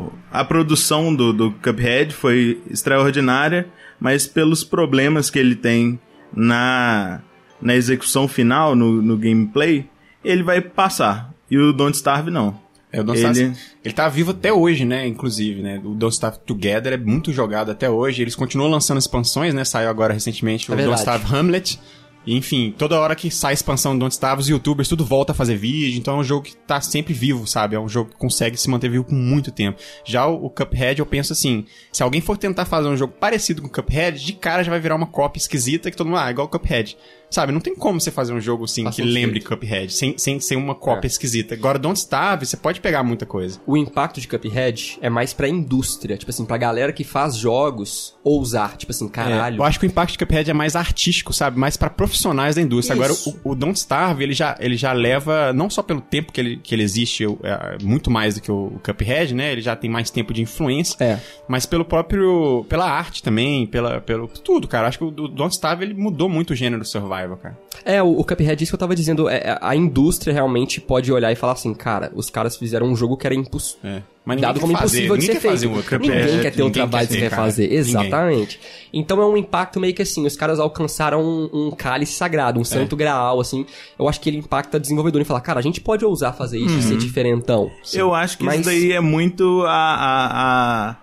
o- a produção do, do Cuphead foi extraordinária, mas pelos problemas que ele tem na, na execução final, no, no gameplay, ele vai passar. E o Don't Starve não. É, o Don't Ele- ele tá vivo até hoje, né? Inclusive, né? O Don't Starve Together é muito jogado até hoje. Eles continuam lançando expansões, né? Saiu agora recentemente É o Don't verdade. Starve Hamlet. Enfim, toda hora que sai expansão do Don't Starve, os youtubers tudo volta a fazer vídeo. Então é um jogo que tá sempre vivo, sabe? É um jogo que consegue se manter vivo por muito tempo. Já o, o Cuphead, eu penso assim: se alguém for tentar fazer um jogo parecido com o Cuphead, de cara já vai virar uma cópia esquisita que todo mundo, ah, igual o Cuphead. Sabe? Não tem como você fazer um jogo assim que lembre Cuphead, sem, sem ser uma cópia É. esquisita. Agora, Don't Starve, você pode pegar muita coisa. O impacto de Cuphead é mais pra indústria, tipo assim, pra galera que faz jogos ousar, tipo assim, É, caralho. eu acho que o impacto de Cuphead é mais artístico, sabe? Mais pra profissionais da indústria. Isso. Agora, o, o Don't Starve, ele já, ele já leva, não só pelo tempo que ele, que ele existe, é, muito mais do que o, o Cuphead, né? Ele já tem mais tempo de influência. É. Mas pelo próprio. pela arte também, pela, pelo. tudo, cara. Acho que o, o Don't Starve ele mudou muito o gênero survival, cara. É, o, o Cuphead, isso que eu tava dizendo, é, é, a indústria realmente pode olhar e falar assim, cara, os caras fizeram um jogo que era impossível. É. Mas ninguém Dado quer como fazer, impossível de ninguém ser quer fazer feito. um ninguém quer ter o ninguém trabalho quer de cara. refazer. Ninguém. Exatamente. Então é um impacto meio que assim, os caras alcançaram um, um cálice sagrado, um santo graal, assim. Eu acho que ele impacta o desenvolvedor e fala, cara, a gente pode ousar fazer isso e ser diferentão. Eu acho que Mas- isso daí é muito a, a,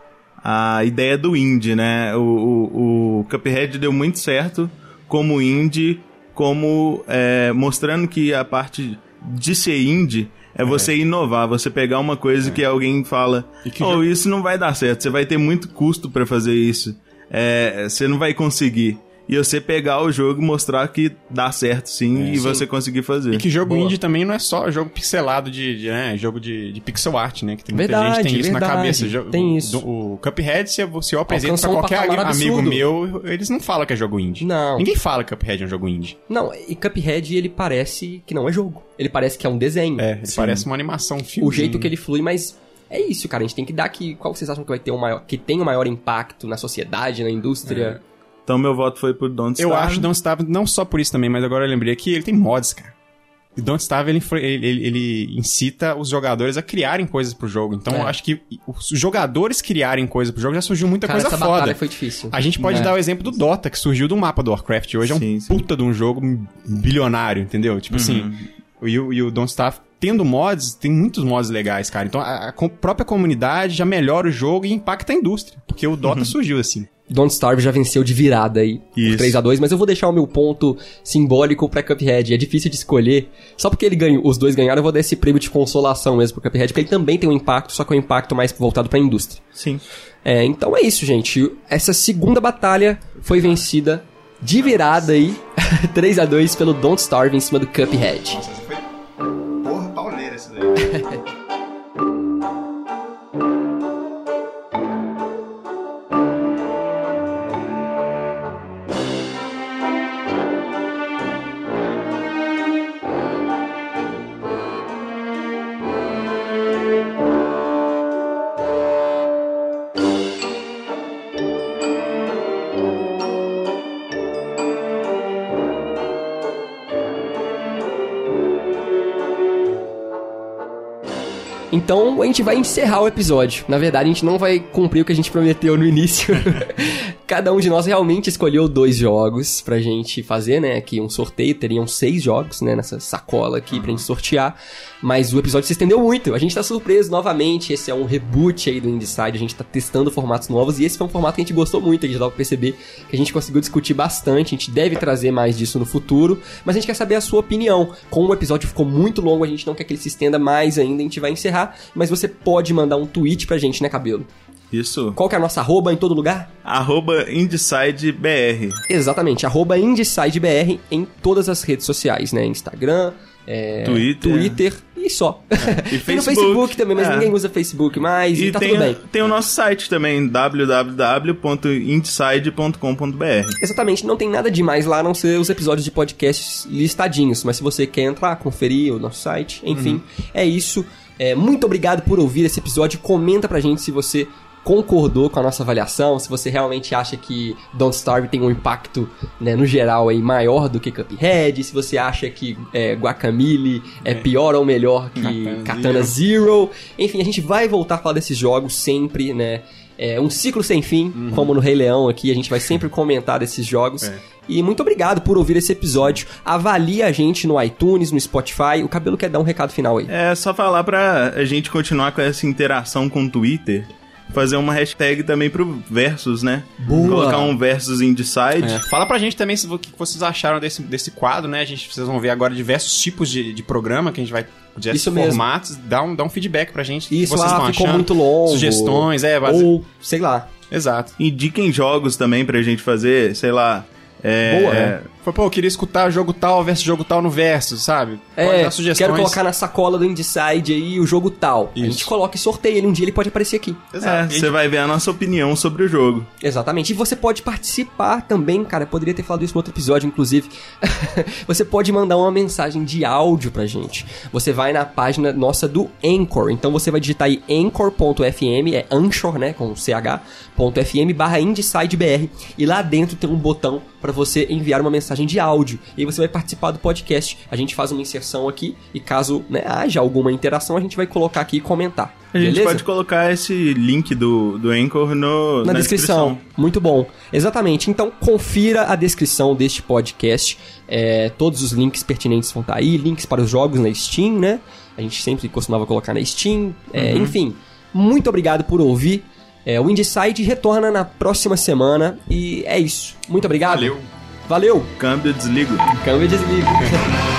a, a ideia do indie, né? O, o, o Cuphead deu muito certo como indie, como é, mostrando que a parte de ser indie é você inovar, você pegar uma coisa que alguém fala, que oh, já- isso não vai dar certo, você vai ter muito custo pra fazer isso, é, você não vai conseguir. E você pegar o jogo e mostrar que dá certo sim, e você conseguir fazer. E que jogo Boa. indie também não é só jogo pixelado de, de, né, jogo de, de pixel art, né? Que tem muita Verdade, gente que tem isso na verdade. cabeça. Jo- Tem isso. do- O, Cuphead, se eu, se eu apresento pra Alcançou um qualquer patamar amigo meu, eles não falam que é jogo indie. Não. Ninguém fala que Cuphead é um jogo indie. Não, e Cuphead, ele parece que não é jogo. Ele parece que é um desenho. É, ele parece uma animação, um filme. o jeito que ele flui, mas é isso, cara. A gente tem que dar que. Qual vocês acham que vai ter o maior. que tem o maior impacto na sociedade, na indústria? Então meu voto foi pro Don't Eu Starve. acho Don't Starve, não só por isso também, mas agora eu lembrei que ele tem mods, cara. E Don't Starve, ele, ele, ele- incita os jogadores a criarem coisas pro jogo. Então, É. eu acho que os jogadores criarem coisas pro jogo já surgiu muita Cara, coisa essa foda. batalha foi difícil. A gente pode É. dar o exemplo do Dota, que surgiu do mapa do Warcraft. Hoje é um Sim, sim. puta de um jogo bilionário, entendeu? Tipo assim, e o, e o Don't Starve tendo mods, tem muitos mods legais, cara. Então a, a própria comunidade já melhora o jogo e impacta a indústria. Porque o Dota surgiu assim. Don't Starve já venceu de virada aí Isso. por 3 a 2 mas eu vou deixar o meu ponto simbólico pra Cuphead. É difícil de escolher. Só porque ele ganhou, os dois ganharam, eu vou dar esse prêmio de consolação mesmo pro Cuphead, porque ele também tem um impacto, só que é um impacto mais voltado pra indústria. Sim. É, então é isso, gente. Essa segunda batalha foi vencida de virada aí, <laughs> 3 a 2 pelo Don't Starve em cima do Cuphead. Porra, Então a gente vai encerrar o episódio. Na verdade, a gente não vai cumprir o que a gente prometeu no início. <laughs> Cada um de nós realmente escolheu dois jogos pra gente fazer, né? Aqui um sorteio, teriam seis jogos, né? Nessa sacola aqui pra gente sortear. Mas o episódio se estendeu muito. A gente tá surpreso novamente. Esse é um reboot aí do Inside. A gente tá testando formatos novos. E esse foi um formato que a gente gostou muito. A gente dá pra perceber que a gente conseguiu discutir bastante. A gente deve trazer mais disso no futuro. Mas a gente quer saber a sua opinião. Como o episódio ficou muito longo, a gente não quer que ele se estenda mais ainda. A gente vai encerrar. Mas você pode mandar um tweet pra gente, né, Cabelo? Isso. Qual que é a nossa arroba em todo lugar? Arroba. Exatamente, arroba IndesideBR em todas as redes sociais, né? Instagram, é, Twitter. Twitter e só. E tem <laughs> no Facebook. Também, mas É. ninguém usa Facebook mais e, E tá tem, tudo bem. tem o nosso site também, www.indeside.com.br. Exatamente, não tem nada demais lá a não ser os episódios de podcasts listadinhos. Mas se você quer entrar, conferir o nosso site, enfim, Uhum. é isso. É, muito obrigado por ouvir esse episódio. Comenta pra gente se você concordou com a nossa avaliação, se você realmente acha que Don't Starve tem um impacto, né, no geral aí maior do que Cuphead, se você acha que é, Guacamole é, pior ou melhor que Katana Katana Zero. Enfim, a gente vai voltar a falar desses jogos sempre, né? É um ciclo sem fim, como no Rei Leão aqui, a gente vai sempre comentar desses jogos. É. E muito obrigado por ouvir esse episódio. Avalie a gente no iTunes, no Spotify. O Cabelo quer dar um recado final aí. É só falar pra a gente continuar com essa interação com o Twitter. Fazer uma hashtag também pro Versus, né? Boa. Colocar um Versus Indecide. É, Fala pra gente também se, o que vocês acharam desse, desse quadro, né? A gente, vocês vão ver agora diversos tipos de, de programa que a gente vai. Diversos Isso mesmo. formatos. Dá um, dá um feedback pra gente. Isso vocês lá estão ficou achando. muito longo. Sugestões, é, base... Ou, sei lá. Exato. Indiquem jogos também pra gente fazer, sei lá. É, Boa, É. Foi, pô, eu queria escutar jogo tal versus jogo tal no versus, sabe? Pode É, dar sugestões. quero colocar na sacola do Indecide aí o jogo tal. A Isso. gente coloca e sorteia ele, um dia ele pode aparecer aqui. É, Exato. A você vai ver a nossa opinião sobre o jogo. Exatamente. E você pode participar também, cara. Eu poderia ter falado isso no outro episódio, inclusive. <laughs> você pode mandar uma mensagem de áudio pra gente. Você vai na página nossa do Anchor. Então você vai digitar aí anchor.fm, é Anchor, né, com ch.fm barra IndeCideBR. E lá dentro tem um botão pra você enviar uma mensagem de áudio. E aí você vai participar do podcast. A gente faz uma inserção aqui e caso né, haja alguma interação, a gente vai colocar aqui e comentar. A gente Beleza? pode colocar esse link do, do Anchor no, na, descrição. Muito bom. Exatamente. Então, confira a descrição deste podcast. É, todos os links pertinentes vão estar aí. Links para os jogos na Steam, né? A gente sempre costumava colocar na Steam. É, Enfim, muito obrigado por ouvir. É, o Indeside retorna na próxima semana. E é isso. Muito obrigado. Valeu. Valeu. Câmbio desligo. Câmbio desligo. <laughs>